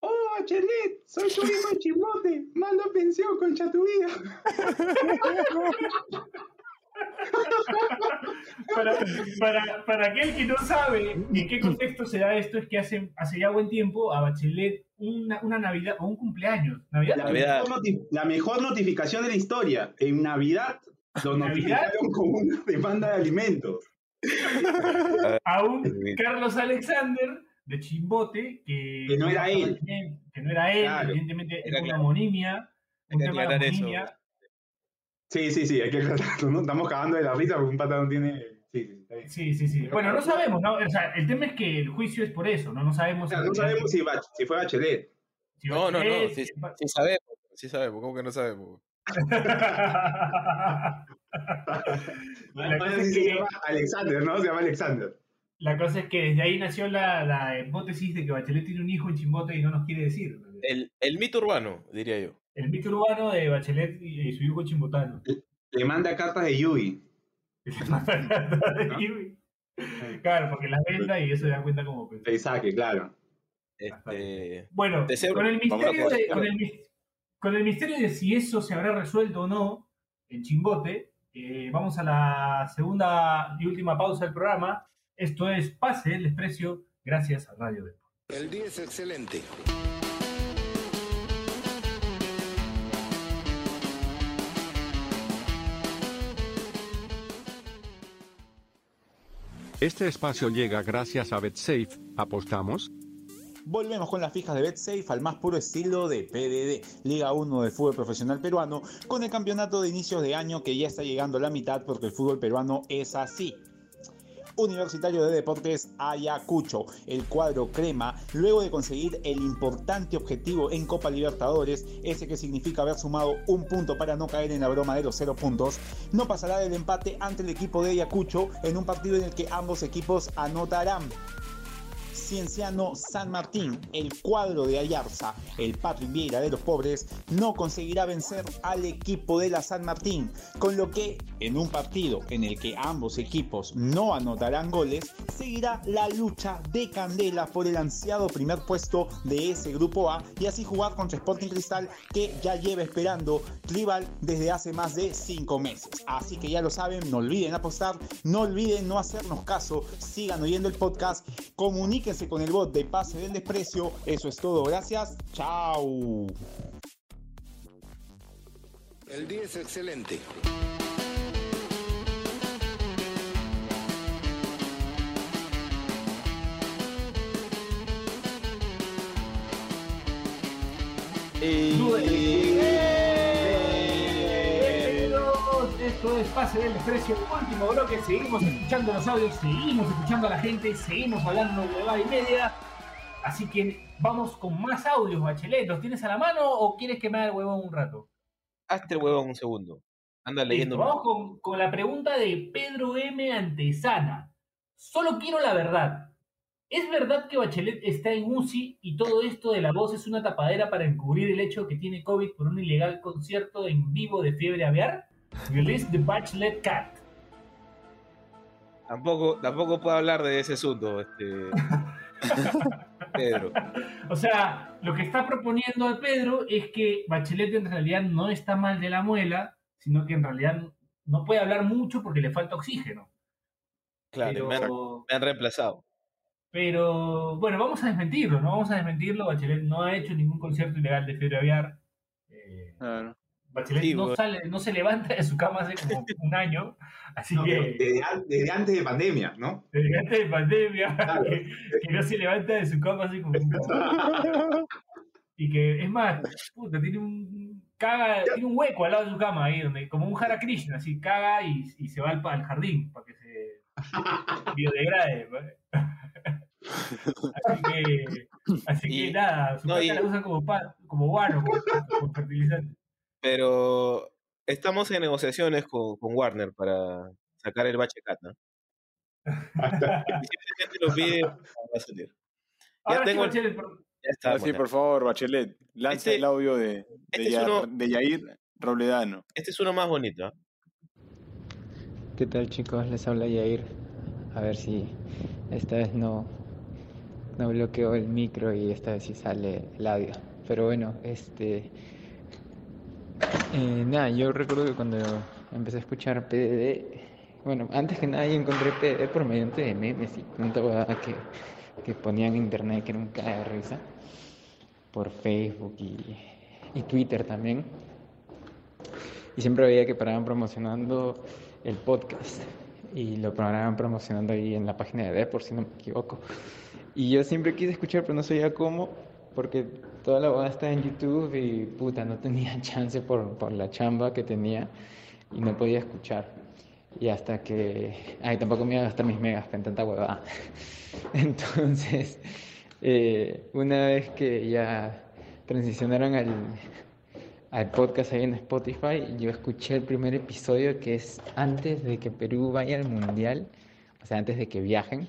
D: Oh, Bachelet, soy tu hijo chimote. Mando pensión, concha tu vida. [laughs]
F: Para, para, para aquel que no sabe en qué contexto se da esto, es que hace, hace ya buen tiempo a Bachelet una, una Navidad o un cumpleaños. ¿Navidad?
D: La
E: Navidad.
D: mejor, noti- la mejor notificación de la historia. En Navidad lo notificaron con una demanda de alimentos.
F: A un [laughs] Carlos Alexander de Chimbote que,
D: Que no era él.
F: Que no era él,
D: Claro.
F: evidentemente
E: Hay que
F: es una homonimia. Un tema de
E: aclarar eso.
D: Sí, sí, sí, hay que aclararlo, ¿no? Estamos cagando de la risa porque un pata no tiene. Sí, sí.
F: Sí. Bueno, no sabemos, ¿no? O sea, el tema es que el juicio es por eso, ¿no? No sabemos.
D: No sabemos si, Bach- si fue Bachelet.
F: si
E: No, no, no,
F: Bachelet,
E: sí, sabemos, sí sabemos, ¿cómo que no sabemos? [laughs]
F: La cosa, es
D: se
F: que,
D: llama Alexander, ¿no? Se llama Alexander.
F: la cosa es que desde ahí nació la, la hipótesis de que Bachelet tiene un hijo en Chimbote y no nos quiere decir.
E: El, el mito urbano, diría yo.
F: El mito urbano de Bachelet y, y su hijo chimbotano.
D: Le manda cartas de Yui. [laughs]
F: claro, porque las venda y eso se da cuenta como pues.
D: Saque, claro.
E: Este,
F: Bueno,
E: Deseo-
F: con el, misterio de,
E: poder-
F: con, el, mis- con el misterio de si eso se habrá resuelto o no en Chimbote, eh, vamos a la segunda y última pausa del programa. Esto es Pase el Desprecio. gracias a Radio Depor.
H: El día es excelente.
I: Este espacio llega gracias a BetSafe. ¿Apostamos?
D: Volvemos con las fijas de BetSafe al más puro estilo de PDD, Liga 1 del fútbol profesional peruano, con el campeonato de inicios de año que ya está llegando a la mitad porque el fútbol peruano es así. Universitario de Deportes Ayacucho. El cuadro crema, luego de conseguir el importante objetivo en Copa Libertadores, ese que significa haber sumado un punto para no caer en la broma de los cero puntos, no pasará del empate ante el equipo de Ayacucho en un partido en el que ambos equipos anotarán. Cienciano San Martín, el cuadro de Ayarza, el Patrick Vieira de los pobres, no conseguirá vencer al equipo de la San Martín, con lo que en un partido en el que ambos equipos no anotarán goles, seguirá la lucha de Candela por el ansiado primer puesto de ese grupo A y así jugar contra Sporting Cristal que ya lleva esperando rival desde hace más de 5 meses. Así que ya lo saben, no olviden apostar, no olviden no hacernos caso, sigan oyendo el podcast, comuníquense con el bot de Pase del Desprecio. Eso es todo, gracias, chao.
H: El día es excelente.
F: Bienvenidos, Esto es Pase del Desprecio, último bloque. Seguimos escuchando los audios, seguimos escuchando a la gente, seguimos hablando de va y media. Así que vamos con más audios, Bachelet. ¿Los tienes a la mano o quieres que me haga el huevón un rato?
E: Hazte el huevón un segundo. Anda leyendo.
F: Vamos con, con la pregunta de Pedro M. Antesana. Solo quiero la verdad. ¿Es verdad que Bachelet está en UCI y todo esto de la voz es una tapadera para encubrir el hecho que tiene COVID por un ilegal concierto en vivo de fiebre aviar? Release the Bachelet Cat.
E: Tampoco, tampoco puedo hablar de ese asunto, este. [laughs] Pedro.
F: O sea, lo que está proponiendo a Pedro es que Bachelet en realidad no está mal de la muela, sino que en realidad no puede hablar mucho porque le falta oxígeno.
E: Claro,
F: Pero-
E: me, han, me han reemplazado.
F: Pero bueno, vamos a desmentirlo, ¿no? Vamos a desmentirlo. Bachelet no ha hecho ningún concierto ilegal de fiebre aviar. Eh, Bachelet
E: Sí,
F: no,
E: bueno.
F: sale, no se levanta de su cama hace como un año. [laughs] Así
N: No,
F: que
N: desde, an- desde antes de pandemia, ¿no?
F: desde antes de pandemia, [laughs] que, que no se levanta de su cama así como un [laughs] Y que, es más, puta, tiene un caga, tiene un hueco al lado de su cama ahí, donde, como un Hara Krishna, así caga y, y se va al, jardín para que se biodegrade. Así que, así que nada, su
E: no, y-
F: la usan como, como guano, como, como fertilizante.
E: Pero estamos en negociaciones con, con Warner para sacar el bache cat, ¿no? Gente lo pide, va a salir. Ya
F: Ahora sí,
E: el-
F: por-
E: Ya está.
C: Ahora sí,
E: bueno.
C: por favor, Bachelet, lanza
E: Este-
C: el audio de, de,
E: este es
C: Ya-
E: uno-
C: de Yair Robledano.
E: Este es uno más bonito. ¿ah?
O: ¿Qué tal chicos? Les habla Yair. A ver si esta vez no, no bloqueo el micro y esta vez sí sale el audio. Pero bueno, este... eh, nada, yo recuerdo que cuando empecé a escuchar PDD, bueno, antes que nada yo encontré PDD por mediante de memes y tanta que, que ponían en internet que era un cae de risa. Por Facebook y, y Twitter también. Y siempre veía que paraban promocionando el podcast. Y lo paraban promocionando ahí en la página de Depor, si no me equivoco. Y yo siempre quise escuchar, pero no sabía cómo, porque toda la boda está en YouTube y puta, no tenía [laughs] chance por, por la chamba que tenía y no podía escuchar. Y hasta que. Ay, tampoco me iba a gastar mis megas en tanta huevada. [laughs] Entonces, eh, una vez que ya transicionaron al, al podcast ahí en Spotify, yo escuché el primer episodio que es antes de que Perú vaya al Mundial, o sea, antes de que viajen.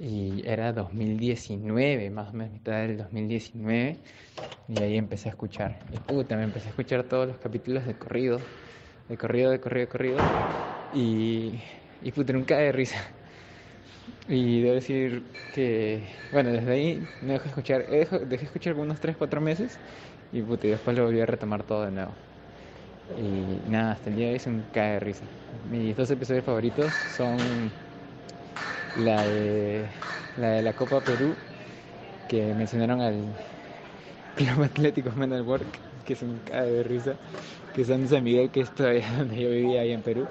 O: Y era 2019, más o menos mitad del 2019. Y ahí empecé a escuchar. Y puta, me empecé a escuchar todos los capítulos de corrido. De corrido, de corrido, de corrido. Y, y puta, nunca de risa. Y debo decir que, bueno, desde ahí no dejé de escuchar, dejé de escuchar algunos 3, 4 meses y puta, y después lo volví a retomar todo de nuevo. Y nada, hasta el día de hoy es un cae de risa. Mis dos episodios favoritos son la de la de la Copa Perú, que mencionaron al Club Atlético Men at Work, que es un cae de risa, que son de San Miguel, que es todavía [laughs] donde yo vivía ahí en Perú.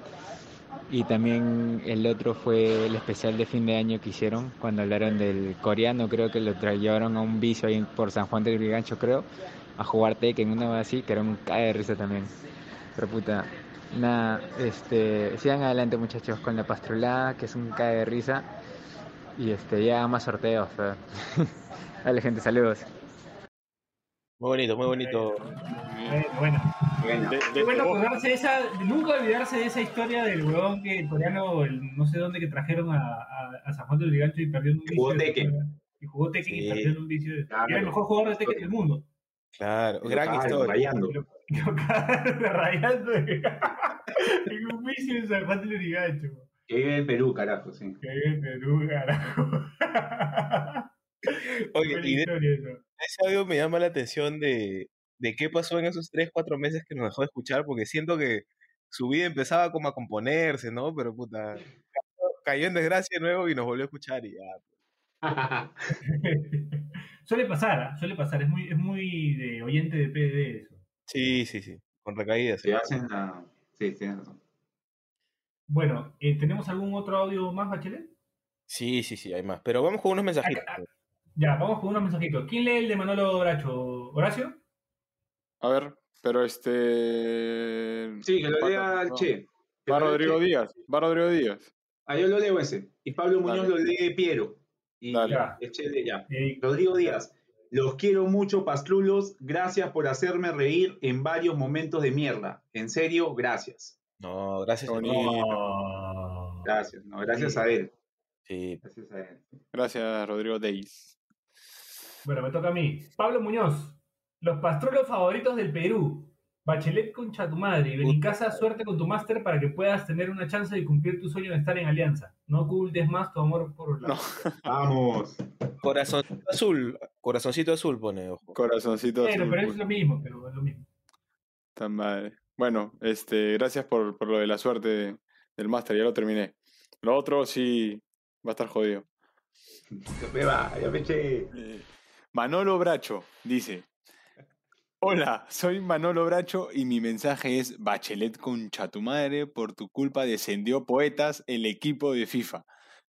O: Y también el otro fue el especial de fin de año que hicieron cuando hablaron del coreano, creo que lo trajeron a un vicio ahí por San Juan del Brigancho, creo, a jugar Tekken, una vez así, que era un cae de risa también. Pero puta, nada, este, sigan adelante muchachos con la pastrulada, que es un cae de risa. Y este, ya más sorteos. [laughs] Dale gente, saludos.
E: Muy bonito, muy bonito.
F: Eh, bueno. Bueno acordarse de esa, nunca olvidarse de esa historia del huevón que el coreano, el no sé dónde que trajeron a, a, a San Juan del Brigancho y perdió un
D: Jugó
F: vicio.
D: Tekken.
F: Y jugó Tekken y perdió en un vicio. de-
D: Claro.
F: Era el mejor jugador de Tekken del mundo.
E: Claro, gran
D: claro,
E: historia.
D: rayando. [laughs]
F: De rayando [laughs] en un vicio en San Juan del Brigancho.
D: Que vive en Perú, carajo, sí.
F: Que en Perú, carajo. [laughs]
E: Oye, y de
F: eso.
E: ese audio me llama la atención de, de qué pasó en esos 3, 4 meses que nos dejó de escuchar, porque siento que su vida empezaba como a componerse, ¿no? Pero puta, cayó, en desgracia de nuevo y nos volvió a escuchar y ya.
F: suele pasar, suele pasar. Es muy, es muy de oyente de PDD eso.
E: Sí, sí, sí, con recaídas.
D: Se hacen la... Sí, tienes razón.
F: Bueno, eh, ¿tenemos algún otro audio más, Bachelet?
E: Sí, sí, sí, hay más. Pero vamos con unos mensajitos.
F: Ya, vamos con unos mensajitos. ¿Quién lee el de Manolo Bracho? ¿Horacio?
C: A ver, pero este.
D: Sí, que lo
C: Pato,
D: lea el
C: no.
D: Che.
C: Va Rodrigo
D: Che.
C: Díaz. Va Rodrigo Díaz.
D: Ah, yo lo leo ese. Y Pablo Muñoz
C: Dale.
D: lo lee Piero. Y
C: Dale.
F: Ya.
D: el Che de ya.
F: Eh,
D: Rodrigo Díaz. Los quiero mucho, pastrulos. Gracias por hacerme reír en varios momentos de mierda. En serio, gracias.
E: No, gracias a
F: oh.
D: Gracias, no, gracias
F: Sí.
D: a él.
E: Sí,
D: Gracias a él.
C: Gracias, Rodrigo Díaz.
F: Bueno, me toca a mí. Pablo Muñoz. Los pastrulos favoritos del Perú. Bachelet concha tu madre. Ven en casa, suerte con tu máster para que puedas tener una chance de cumplir tu sueño de estar en Alianza. No ocultes más tu amor por la...
C: No. [laughs]
D: Vamos.
E: Corazoncito azul, corazoncito azul pone, ojo.
C: Corazoncito
F: Pero,
C: azul,
F: pero es lo mismo, pero es lo mismo.
C: Tan madre. Bueno, este, gracias por, por lo de la suerte del máster, ya lo terminé. Lo otro sí va a estar jodido.
D: Ya me va, ya me eché.
C: Eh, Manolo Bracho dice: Hola, soy Manolo Bracho y mi mensaje es: Bachelet concha tu madre, por tu culpa descendió Poetas, el equipo de FIFA.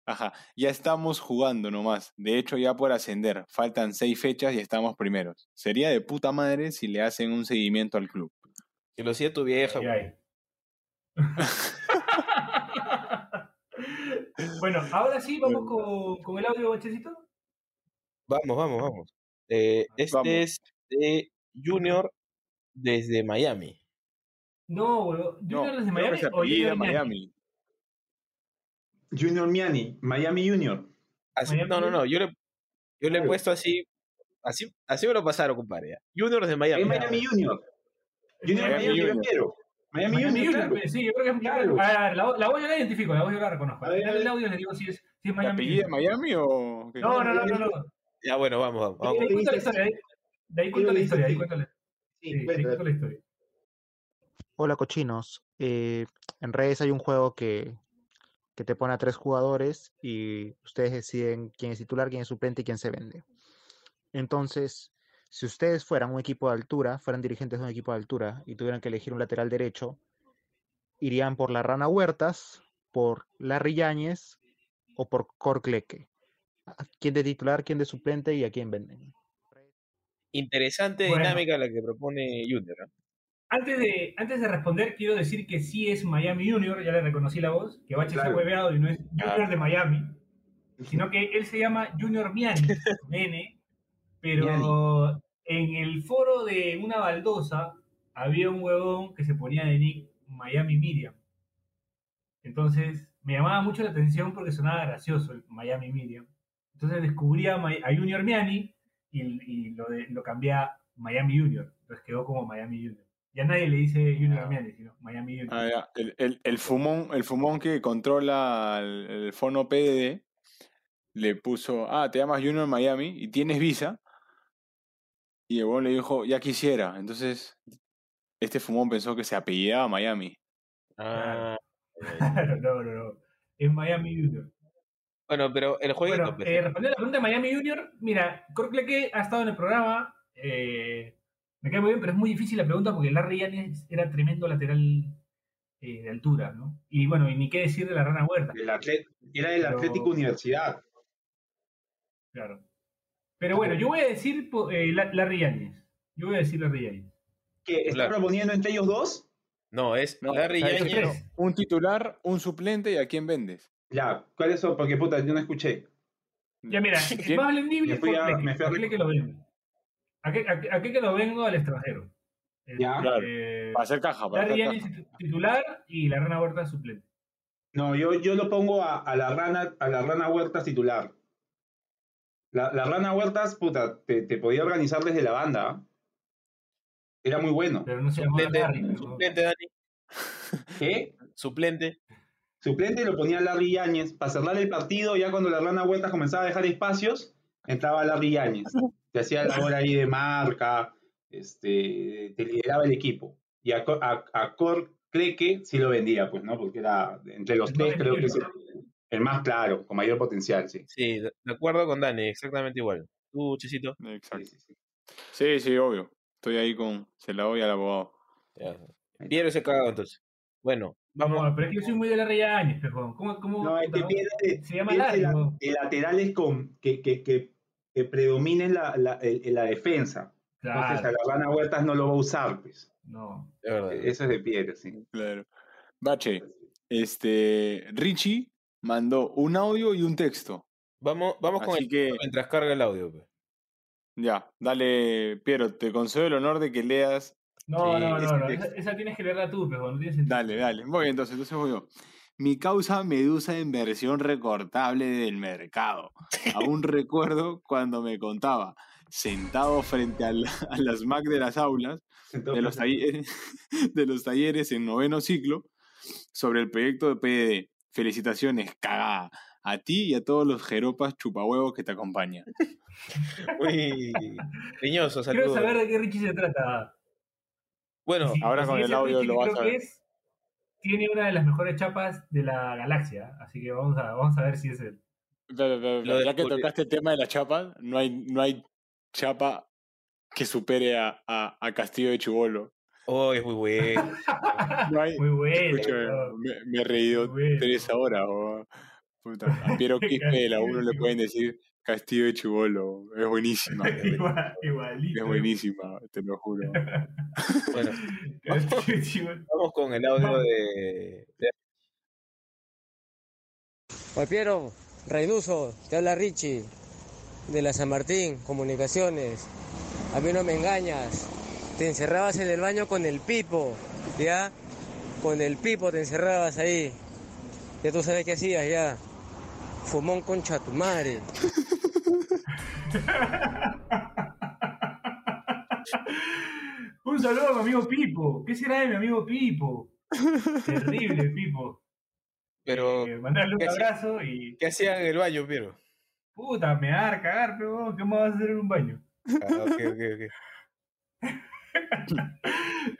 C: Ajá, ya estamos jugando nomás. De hecho, ya por ascender. Faltan seis fechas y estamos primeros. Sería de puta madre si le hacen un seguimiento al club.
E: Que lo hacía tu vieja.
F: Ay, ay. [laughs] bueno, ahora sí, vamos con, con el audio, Bachecito.
E: Vamos, vamos, vamos. Eh, este
C: Vamos.
E: es de Junior desde Miami.
F: No.
C: No,
F: ¿Junior desde Miami
C: se
F: o Junior Miami?
C: Miami.
D: Junior Miami, Miami Junior.
E: Así-
F: Miami
E: no, no, no, yo le, yo le he puesto así, así, así me lo pasaron, compadre. ya. Junior desde Miami.
D: Es Miami Junior. Junior
C: Miami
D: Miami,
C: Junior.
D: Miami,
F: Miami
D: Junior,
F: Junior,
D: claro.
F: sí, yo creo que es
D: Claro.
F: A ver, la, la voz yo la identifico, la voz yo la reconozco.
D: Ver,
F: del
D: ver.
F: audio le digo si es, si es
C: ¿Se
F: Miami. Junior.
C: Miami o?
F: No, no, no, no, no.
E: Ya, bueno, vamos, vamos. vamos.
F: De ahí cuento la historia, de ahí- la historia,
D: sí. Sí,
F: ahí la.
P: Hola cochinos, Eh, en redes hay un juego que, que te pone a tres jugadores y ustedes deciden quién es titular, quién es suplente y quién se vende. Entonces, si ustedes fueran un equipo de altura, fueran dirigentes de un equipo de altura y tuvieran que elegir un lateral derecho, irían por la Rana Huertas, por Larry Yáñez o por Corcleque. ¿A ¿Quién de titular, quién de suplente y a quién venden?
E: Interesante
F: Bueno.
E: dinámica la que propone Junior.
F: Antes de, antes de responder, quiero decir que sí es Miami Junior, ya le reconocí la voz, que Bache se ha
D: Claro.
F: hueveado y no es Junior de Miami, sino que él se llama Junior Miani, [laughs] N, pero en el foro de una baldosa había un huevón que se ponía de nick Miami Miriam. Entonces me llamaba mucho la atención porque sonaba gracioso el Miami Miriam. Entonces descubrí a Junior Miani y, y lo, de- lo cambié a Miami Junior. Entonces quedó como Miami Junior. Ya nadie le dice Junior Miani, sino Miami Junior.
C: Ah, ya. El, el, el fumón, el fumón que controla el, el fono PDD le puso, ah, te llamas Junior Miami y tienes visa. Y el le dijo, ya quisiera. Entonces, este fumón pensó que se apellidaba Miami.
E: Ah, [laughs]
F: no, no, no. Es Miami Junior.
E: Bueno, pero el jueguito.
F: Bueno, eh, respondiendo a la pregunta de Miami Junior, mira, que ha estado en el programa, eh, me cae muy bien, pero es muy difícil la pregunta porque Larry Yanes era tremendo lateral eh, de altura, ¿no? Y bueno, y ni qué decir de la rana huerta.
D: El atlet- era del
F: Pero-
D: Atlético Universidad.
F: Claro. Pero bueno, yo voy a decir eh, La- Larry Yanes. Yo voy a decir Larry Yanes.
D: ¿Qué? ¿Está
E: Claro.
D: proponiendo entre ellos dos?
E: No, es
C: No,
E: Larry. Yáñez.
C: Un titular, un suplente y a quién vendes.
D: Ya, ¿cuáles son? Porque puta, yo no escuché.
F: Ya mira, [laughs]
C: ¿Quién?
F: más vendible
D: Me
F: es
D: fui a-
F: por
D: me fui a-
F: Fleck, que lo vendo. ¿A qué, a, qué- a qué que lo vengo al extranjero?
D: Ya.
C: Claro.
F: eh,
C: Para hacer caja, para
F: Larry
C: hacer
F: titular y la rana huerta suplente.
D: No, yo, yo lo pongo a, a la rana, a la rana Huertas titular. La, la rana Huertas, puta, te, te podía organizar desde la banda. Era muy bueno.
F: Pero no se
E: Suplente, suplente, Dani.
D: ¿Qué?
E: Suplente.
D: Suplente lo ponía Larry Yáñez. Para cerrar el partido, ya cuando la rana Huertas comenzaba a dejar espacios, entraba Larry Yáñez. Te hacía la hora ahí de marca, este, te lideraba el equipo. Y a, a, a Cor Creque sí lo vendía, pues, ¿no? Porque era, entre los tres, creo que es el, más claro, con mayor potencial, sí.
E: Sí, de acuerdo con Dani, exactamente igual. Tú, Chisito.
C: Exacto.
D: Sí, sí, sí.
C: Sí, sí, obvio. Estoy ahí con. Se la doy al abogado.
E: Ya. Piero ese cagado entonces. Bueno, vamos.
F: No, pero es que yo soy muy de Larry Yanes, pejón. ¿Cómo, cómo,
D: No, es que pierde,
F: Se llama Larry,
D: la- laterales con, que, que, que, que predominen la, la, el- la defensa. Entonces a
F: Claro.
D: la rana Huertas no lo va a usar, pues.
F: No.
E: Es verdad.
D: Eso es de piedra, sí.
C: Claro. Bache, este. Richie mandó un audio y un texto.
E: Vamos, vamos con el
C: que-
E: mientras carga el audio. pues.
C: Ya, dale, Piero, te concedo el honor de que leas.
F: No,
C: eh,
F: no, no, no. Esa, esa tienes que leerla tú, pejón. No tiene sentido.
C: Dale, dale. Voy entonces, entonces voy yo. Mi causa medusa en versión recortable del mercado. [laughs] Aún recuerdo cuando me contaba, sentado frente a, la- [laughs] a las Mac de las aulas, de los, talleres, [laughs] de los talleres en noveno ciclo, sobre el proyecto de PDD. Felicitaciones, cagada. A ti y a todos los jeropas chupahuevos que te acompañan.
E: Muy riñoso,
F: Quiero
E: saludos.
F: saber de qué Richie se trata.
E: Bueno,
F: Sí,
C: ahora con el audio lo vas
F: creo
C: a
F: que
C: ver.
F: es- tiene una de las mejores chapas de la galaxia. Así que vamos a, vamos a ver si es él.
C: Pero, pero,
E: Lo
C: pero, ya que tocaste el tema de la chapa, no hay, no hay chapa que supere a, a, a Castillo de Chubolo.
E: oh, es muy bueno.
C: No hay, [laughs]
F: Muy bueno.
C: me, me he reído
F: bueno.
C: tres horas. Puta, a Piero Quispe de la
F: Castillo de
C: 1 le pueden decir Castillo de Chubolo. Es buenísima. [laughs]
F: Igual- igualito.
C: Es buenísima, te lo juro. [laughs]
E: Bueno, [laughs] vamos con el audio de, de-
Q: Oye, Piero, Reynuso, te habla Richie, de la San Martín, Comunicaciones. A mí no me engañas. Te encerrabas en el baño con el pipo, ¿ya? Con el pipo te encerrabas ahí. Ya tú sabes qué hacías, ya. Fumón concha tu madre. [laughs]
F: Un saludo a mi amigo Pipo. ¿Qué será de mi amigo Pipo? Terrible, [laughs] Pipo.
E: Pero,
F: Eh, mandarle un
E: ¿qué hacía-
F: abrazo y.
E: ¿qué hacían en el baño, Piero?
F: Puta, me dar, cagar, pero ¿qué me vas a hacer en un baño?
E: Ah, ok, ok, ok. [laughs]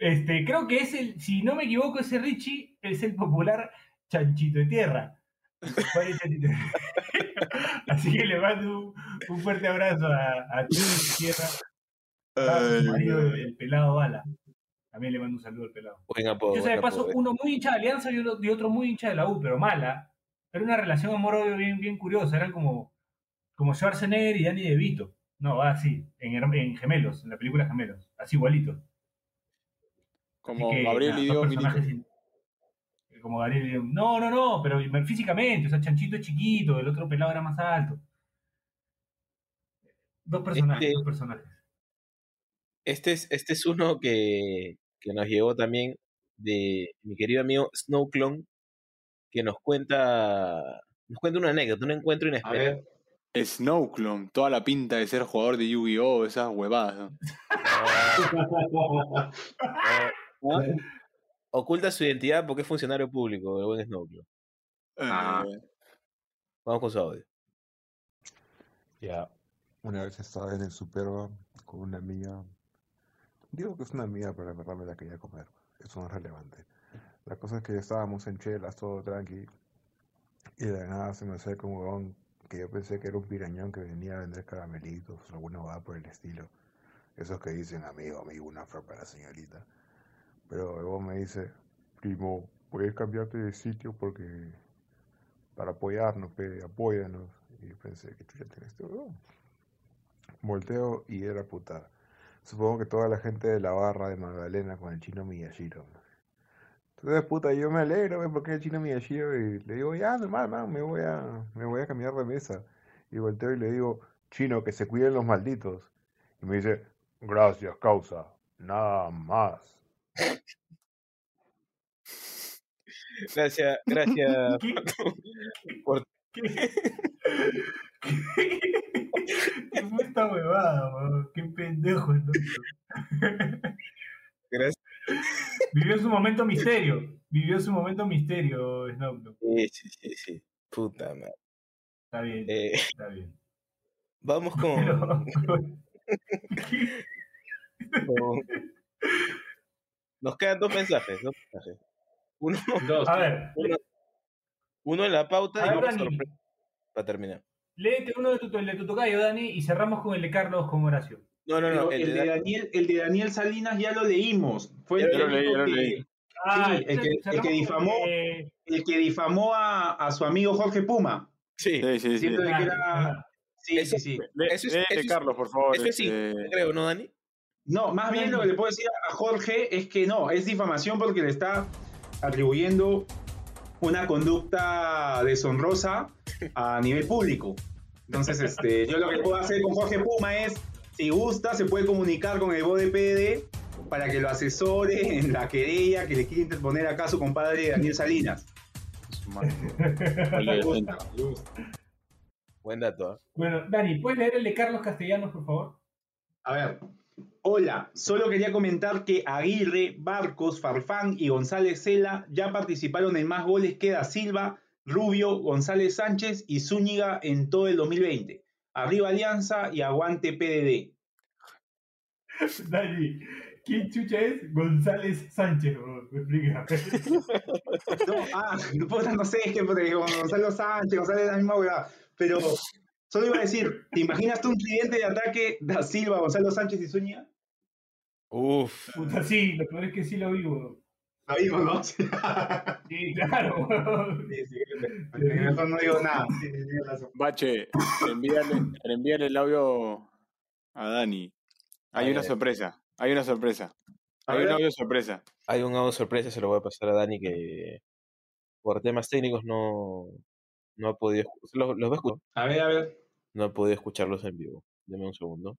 F: Este, creo que es el, si no me equivoco, ese Richie es el popular chanchito de tierra. [laughs] Así que le mando un, un fuerte abrazo a, a Tierra, a su marido, el, el pelado Bala. También le mando un saludo al pelado.
E: Buen apodo.
F: Yo sé, de paso,
E: apodo.
F: uno muy hincha de Alianza y otro, y otro muy hincha de la U, pero mala. Era una relación amor-odio bien, bien curiosa. Eran como, como Schwarzenegger y Danny DeVito. No, así, en, en Gemelos, en la película Gemelos. Así igualitos.
C: Como Gabriel y
F: dos
C: Diego Milito.
F: personajes in- Como Gabriel No, no, no, pero físicamente. O sea, Chanchito es chiquito, el otro pelado era más alto. Dos personajes,
E: Este-
F: dos personajes.
E: Este es, este es uno que, que nos llegó también de mi querido amigo Snowclone, que nos cuenta, nos cuenta una anécdota, un encuentro
D: A
E: inesperado.
D: ver,
C: Snowclone, toda la pinta de ser jugador de Yu-Gi-Oh! Esas huevadas. ¿no? [laughs] [laughs]
E: Oculta su identidad porque es funcionario público, el buen Snowclone.
D: Ah.
C: Eh,
E: Vamos con su audio.
R: Ya. Una vez estaba en el Superba con una amiga. Digo que es una amiga, pero en verdad me la quería comer. Eso no es relevante. La cosa es que estábamos en chelas, todo tranqui. Y de la nada se me acerca un huevón que yo pensé que era un pirañón que venía a vender caramelitos o alguna va por el estilo. Esos que dicen, amigo, amigo, una flor para la señorita. Pero luego me dice, primo, puedes cambiarte de sitio porque para apoyarnos, pe, apóyanos. Y pensé, que chucha tiene este huevón? Volteo y era puta. Supongo que toda la gente de la barra de Magdalena con el chino Miyashiro. Entonces, puta, yo me alegro, porque el chino Miyashiro y le digo, ya, normal, man, me voy a, me voy a cambiar de mesa. Y volteo y le digo, chino, que se cuiden los malditos. Y me dice, gracias, causa, nada más.
E: Gracias, gracias.
F: ¿Qué?
E: por-
F: ¿Qué? ¿Qué fue esta huevada, weón? Qué pendejo el.
E: Gracias.
F: Vivió su momento misterio. Vivió su momento misterio, Snoop.
E: Sí, sí, sí, sí. Puta madre.
F: Está bien,
E: Eh,
F: está bien.
E: vamos con,
F: Pero, [laughs]
E: con- Nos quedan dos mensajes, dos mensajes. Uno,
F: a ver,
E: uno, uno en la pauta
F: A
E: y
F: ver, Dani.
E: para terminar.
F: léete uno de tu, el de tu tocayo, Dani, y cerramos con el de Carlos con Horacio.
E: No, no, no.
D: el,
E: El
D: de Daniel, el de Daniel Salinas ya lo leímos. Fue el
C: lo leí, lo leí.
F: Ah,
D: sí, el que, el que difamó, el que difamó a, a su amigo Jorge Puma.
E: Sí,
C: Sí, sí, sí.
D: Que
F: Ah,
D: era. Sí,
E: Eso-
D: sí, sí.
C: Le-
E: Eso es-
C: léete,
E: eso es-
C: Carlos, por favor.
E: Eso sí,
C: este,
E: creo, ¿no, Dani?
D: No, más bien lo que le puedo decir a Jorge es que no, es difamación porque le está atribuyendo una conducta deshonrosa a nivel público. Entonces, este, yo lo que puedo hacer con Jorge Puma es, si gusta, se puede comunicar con el BOD PD para que lo asesore en la querella que le quiere interponer acá a su compadre Daniel Salinas.
E: Buen dato. ¿ah?
F: Bueno, Dani, ¿puedes leer el de Carlos Castellanos, por favor?
D: A ver. Hola, solo quería comentar que Aguirre, Barcos, Farfán y González Cela ya participaron en más goles que Da Silva, Rubio, González Sánchez y Zúñiga en todo el 2020. Arriba Alianza y aguante PDD.
F: Dani, ¿quién chucha es? González Sánchez, bro. Me explica. [laughs]
D: No, ah, no sé, es que Gonzalo Sánchez, González es la misma hueá. Pero solo iba a decir, ¿te imaginas tú un tridente de ataque Da Silva, Gonzalo Sánchez y Zúñiga?
E: Uf.
F: Puta, sí, lo peor es que sí lo vivo.
D: Lo mismo, ¿no? Sí,
F: Sí, claro. weón.
D: sí, mejor no digo nada. Sí, sí.
C: Bache, envíale, envíale el audio a Dani. Hay
E: Ay,
C: una
E: ay.
C: sorpresa. Hay una sorpresa. Hay un audio sorpresa.
E: Hay un audio sorpresa, se lo voy a pasar a Dani que por temas técnicos no, no ha podido los, los va a escuchar,
D: A ver, a ver.
E: No podido escucharlos en vivo. Deme un segundo.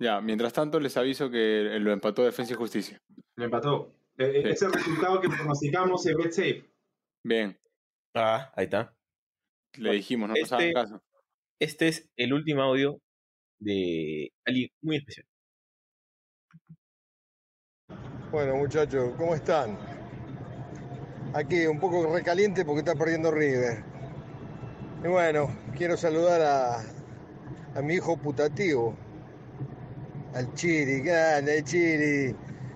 C: Ya, mientras tanto les aviso que lo empató Defensa y Justicia.
D: Lo empató. Eh, eh,
C: Sí.
D: Ese es el resultado que pronosticamos en BetSafe.
C: Bien,
E: Ah, ahí está.
C: le dijimos, no nos hagan
E: Este-
C: caso.
E: Este es el último audio de alguien muy especial.
S: Bueno, muchachos, ¿cómo están? Aquí un poco recaliente porque está perdiendo River. Y bueno, quiero saludar a, a mi hijo putativo, al Chiri, grande Chiri.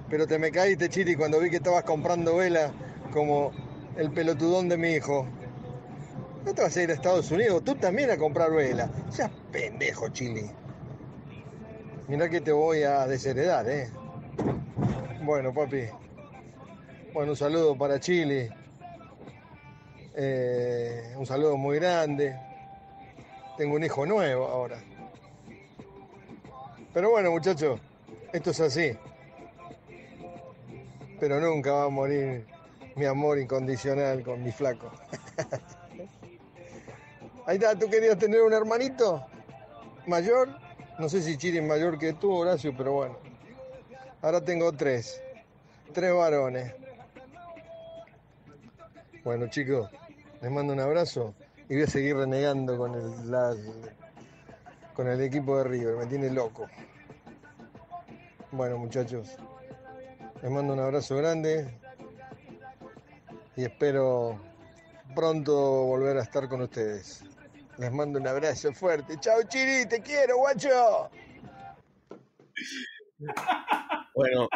S: Pero te me caíste, Chiri, cuando vi que estabas comprando vela como el pelotudón de mi hijo. ¿No te vas a ir a Estados Unidos? Tú también a comprar vela. Seas pendejo, Chili. Mirá que te voy a desheredar, ¿eh? Bueno, papi. Bueno, un saludo para Chile. Eh, un saludo muy grande. Tengo un hijo nuevo ahora. Pero bueno, muchachos, esto es así. Pero nunca va a morir mi amor incondicional con mi flaco. [laughs] Ahí está, ¿tú querías tener un hermanito mayor? No sé si Chiri es mayor que tú, Horacio, pero bueno. Ahora tengo tres. Tres varones. Bueno, chicos, les mando un abrazo y voy a seguir renegando con el, la- con el equipo de River. Me tiene loco. Bueno, muchachos, les mando un abrazo grande y espero pronto volver a estar con ustedes. Les mando un abrazo fuerte. Chao, Chiri, te quiero, guacho.
E: Bueno,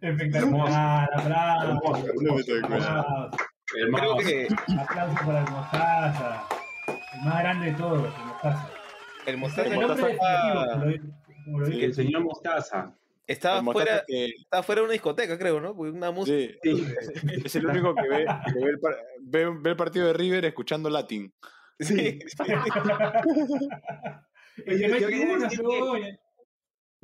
F: Espectacular, aplausos.
C: Espectacular.
F: aplausos.
E: Creo que
F: Aplausos para el Mostaza. El más grande de todos, el Mostaza.
E: el Mostaza,
F: El lo
D: Sí, el señor Mostaza.
E: estaba fuera,
C: que-
E: estaba fuera de una discoteca, creo, ¿no? Porque una música.
C: Sí, es el único que ve, que ve el, par- ve- ve el partido de River escuchando Latin.
E: Sí, [laughs]
D: Yo- quería decir
F: pero-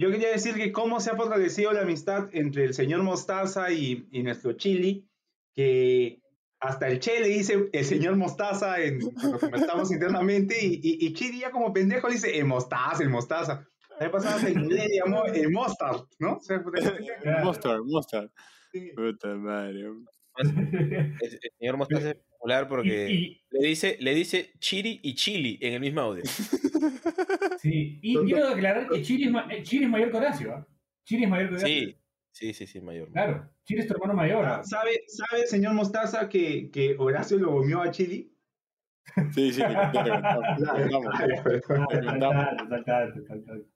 D: Yo quería decir que cómo se ha fortalecido la amistad entre el señor Mostaza y, y nuestro Chili, que hasta el Che le dice el señor Mostaza en, cuando conversamos internamente y, y, ya como pendejo dice el Mostaza, el Mostaza. La vez pasada en inglés le llamó el Mostard, ¿no? O sea, [laughs]
C: Mostard, Mostard. Puta madre.
E: El, el señor Mostaza es popular porque
F: Y-
E: le dice, le dice chiri y chili en el mismo audio.
F: Sí, y quiero aclarar que Chiri es, ma- eh, Chiri es mayor que Horacio. ¿ah? Chiri es mayor que Horacio.
E: Sí, sí, sí, sí, mayor.
F: Claro, Chiri es tu hermano mayor. ¿ah?
D: ¿Sabe, ¿Sabe, señor Mostaza, que, que Horacio lo gomió a Chili?
C: Sí, sí.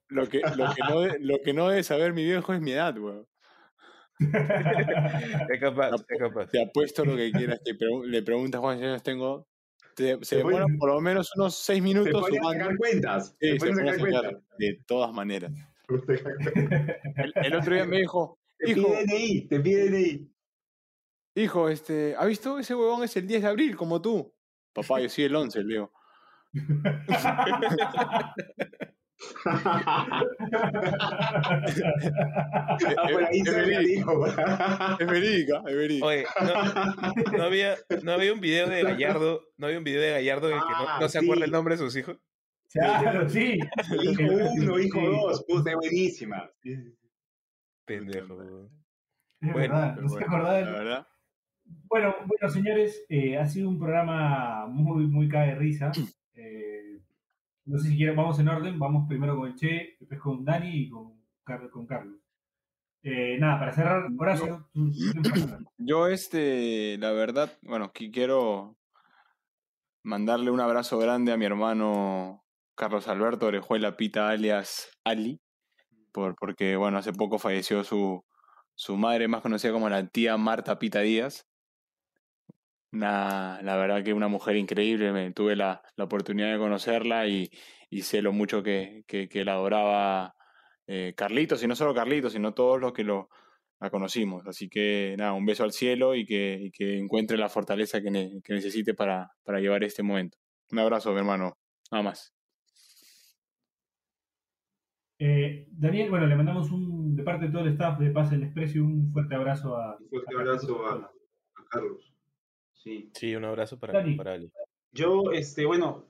C: Lo que, lo, que no, de- lo que no debe saber mi viejo es mi edad, weón.
E: Es capaz, es capaz.
C: Te apuesto lo que quieras. que pregu- le preguntas cuántos años tengo. te- se
D: Te
C: demoran
D: ponen-
C: por lo menos unos seis
D: Se
C: minutos sumando.
D: sacar cuentas.
C: Sí,
D: se
C: se
D: sacar
C: sacar,
D: cuentas.
C: de todas maneras. [laughs] El, el otro día me dijo,
D: Te
C: hijo,
D: pide DNI, te pide DNI.
C: hijo, este, ¿ha visto? Ese huevón es el 10 de abril, como tú. Papá, yo soy el 11, le digo. [laughs] [laughs]
D: Ah, por ahí
C: es,
D: se
C: es verídica, es verídica.
E: Oye, no, no había, no había un video de Gallardo, no había un video de Gallardo en el que no,
D: Ah,
E: no se
D: sí.
E: acuerda el nombre de sus hijos.
F: Claro, sí.
D: Hijo uno, hijo dos, puta, buenísima.
E: Pendejo.
F: Es
E: Bueno,
F: verdad, no se
C: bueno, la verdad.
F: Bueno, bueno, señores, eh, ha sido un programa muy, muy cae de risa. [clears throat] Eh, no sé si quieren, vamos en orden. Vamos primero con el Che, después con Dani y con, Car- con Carlos. Eh, nada, para cerrar, Horacio. [clears throat]
C: Yo, este, la verdad, bueno, que quiero mandarle un abrazo grande a mi hermano Carlos Alberto Orejuela Pita, alias Ali, por, porque, bueno, hace poco falleció su, su madre, más conocida como la tía Marta Pita Díaz. Una, la verdad que una mujer increíble, me, tuve la, la oportunidad de conocerla y, y sé lo mucho que, que, la adoraba eh, Carlitos, y no solo Carlitos, sino todos los que lo, la conocimos. Así que nada, un beso al cielo y que, que encuentre la fortaleza que, ne- que necesite para, para llevar este momento. Un abrazo, mi hermano. Nada más.
F: Eh, Daniel, bueno, le mandamos un, de parte de todo el staff de Pase el Desprecio, un fuerte abrazo a.
D: Un fuerte abrazo a, a Carlos. Sí.
E: Sí, un abrazo para,
F: Dani.
E: para Ali.
D: Yo, este, bueno,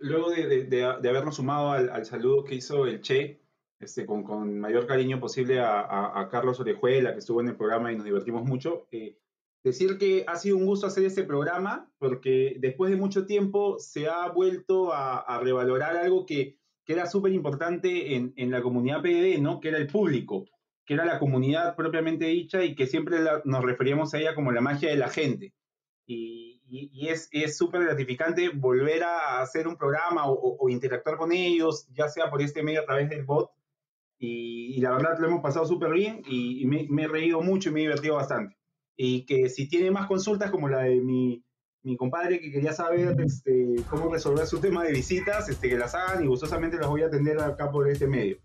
D: luego de, de- de- de habernos sumado al, al saludo que hizo el Che, este, con, con mayor cariño posible a, a- a Carlos Orejuela, que estuvo en el programa y nos divertimos mucho, eh, decir que ha sido un gusto hacer este programa, porque después de mucho tiempo se ha vuelto a, a revalorar algo que, que era súper importante en, en la comunidad PDD, ¿no? Que era el público, que era la comunidad propiamente dicha y que siempre la- nos referíamos a ella como la magia de la gente y, y- y es es súper gratificante volver a hacer un programa o, o- o interactuar con ellos, ya sea por este medio a través del bot. Y, y la verdad lo hemos pasado súper bien y me, me he reído mucho y me he divertido bastante. Y que si tiene más consultas como la de mi, mi compadre que quería saber este, cómo resolver su tema de visitas, este, que las hagan y gustosamente las voy a atender acá por este medio.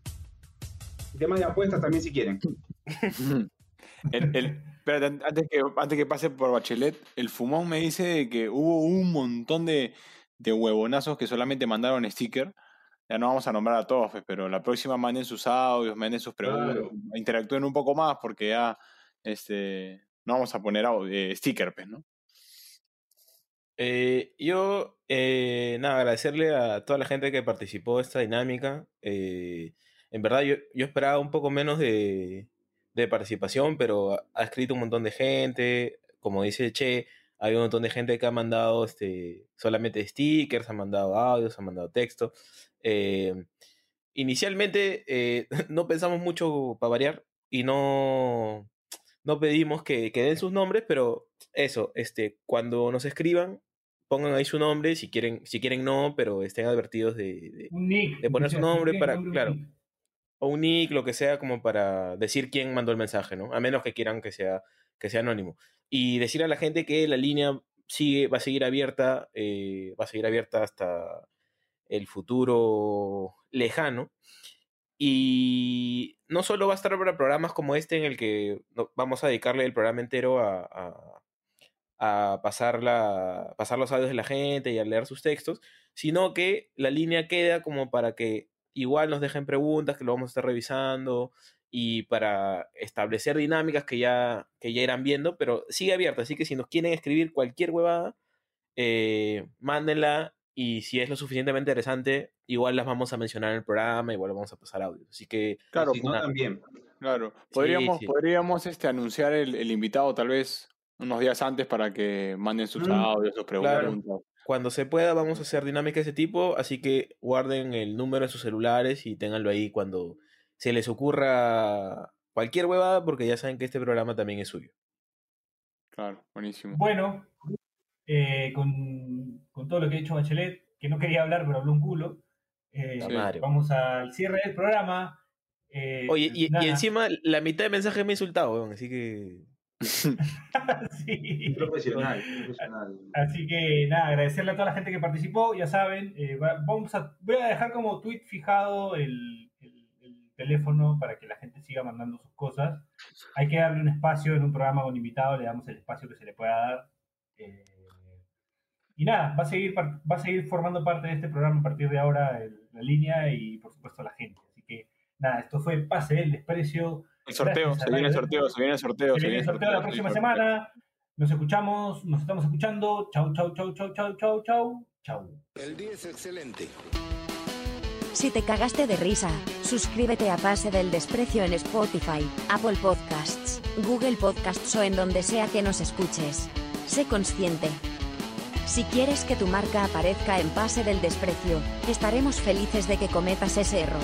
D: Y temas de apuestas también si quieren. [laughs]
C: El, el- espérate, an- antes que, antes que pase por Bachelet, el fumón me dice que hubo un montón de, de huevonazos que solamente mandaron sticker. Ya no vamos a nombrar a todos, pues, pero la próxima manden sus audios, manden sus preguntas,
D: Claro.
C: interactúen un poco más porque ya este, no vamos a poner au- eh, sticker, pues, ¿no?
E: Eh, yo, eh, nada, agradecerle a toda la gente que participó de esta dinámica. Eh, en verdad, yo, yo esperaba un poco menos de, de participación, pero ha, escrito un montón de gente. Como dice Che, hay un montón de gente que ha mandado este, solamente stickers, ha mandado audios, ha mandado texto. Eh, inicialmente eh, [laughs] no pensamos mucho para variar y no, no pedimos que, que den sus nombres, pero eso, este, cuando nos escriban, pongan ahí su nombre, si quieren, si quieren no, pero estén advertidos de, de-
F: Un nick.
E: de poner su nombre para,
F: nombre,
E: claro,
F: nick.
E: o un nick, lo que sea, como para decir quién mandó el mensaje, ¿no? A menos que quieran que sea, que sea anónimo. y decirle a la gente que la línea sigue, va a seguir abierta, eh, va a seguir abierta hasta el futuro lejano. Y no solo va a estar para programas como este en el que vamos a dedicarle el programa entero a, a, pasar, la, pasar los audios de la gente y a leer sus textos, sino que la línea queda como para que igual nos dejen preguntas, que lo vamos a estar revisando y para establecer dinámicas que ya, que ya irán viendo, pero sigue abierta, así que si nos quieren escribir cualquier huevada, eh, mándenla y si es lo suficientemente interesante, igual las vamos a mencionar en el programa, igual vamos a pasar audio. Así que...
C: Claro,
D: también.
C: Claro, podríamos,
E: sí.
C: podríamos este, anunciar el, el invitado tal vez unos días antes para que manden sus
E: Mm,
C: audios, sus preguntas.
E: Claro. Cuando se pueda vamos a hacer dinámicas de ese tipo, así que guarden el número en sus celulares y ténganlo ahí cuando se les ocurra cualquier huevada, porque ya saben que este programa también es suyo.
C: Claro, buenísimo.
F: Bueno, eh, con, con todo lo que ha dicho Bachelet, que no quería hablar, pero habló un culo. eh, vamos al cierre del programa. Eh,
E: Oye, y, encima la mitad de mensajes me ha insultado, weón, así que... [laughs]
F: Sí.
D: Profesional, profesional.
F: Así que nada, agradecerle a toda la gente que participó, ya saben, eh, va- vamos a, voy a dejar como tweet fijado el, el- el teléfono para que la gente siga mandando sus cosas. Hay que darle un espacio en un programa con invitado, le damos el espacio que se le pueda dar. Eh, y nada, va a seguir va a seguir formando parte de este programa a partir de ahora el- la línea y por supuesto la gente. Así que nada, esto fue Pase del Desprecio.
C: El sorteo, [laughs] se viene el sorteo, se viene el sorteo,
F: se viene el sorteo la próxima semana. Nos escuchamos, nos estamos escuchando. Chau, chau, chau, chau, chau, chau, chau. Chau.
H: El día es excelente.
B: Si te cagaste de risa, suscríbete a Pase del Desprecio en Spotify, Apple Podcasts, Google Podcasts o en donde sea que nos escuches. Sé consciente. Si quieres que tu marca aparezca en Pase del Desprecio, estaremos felices de que cometas ese error.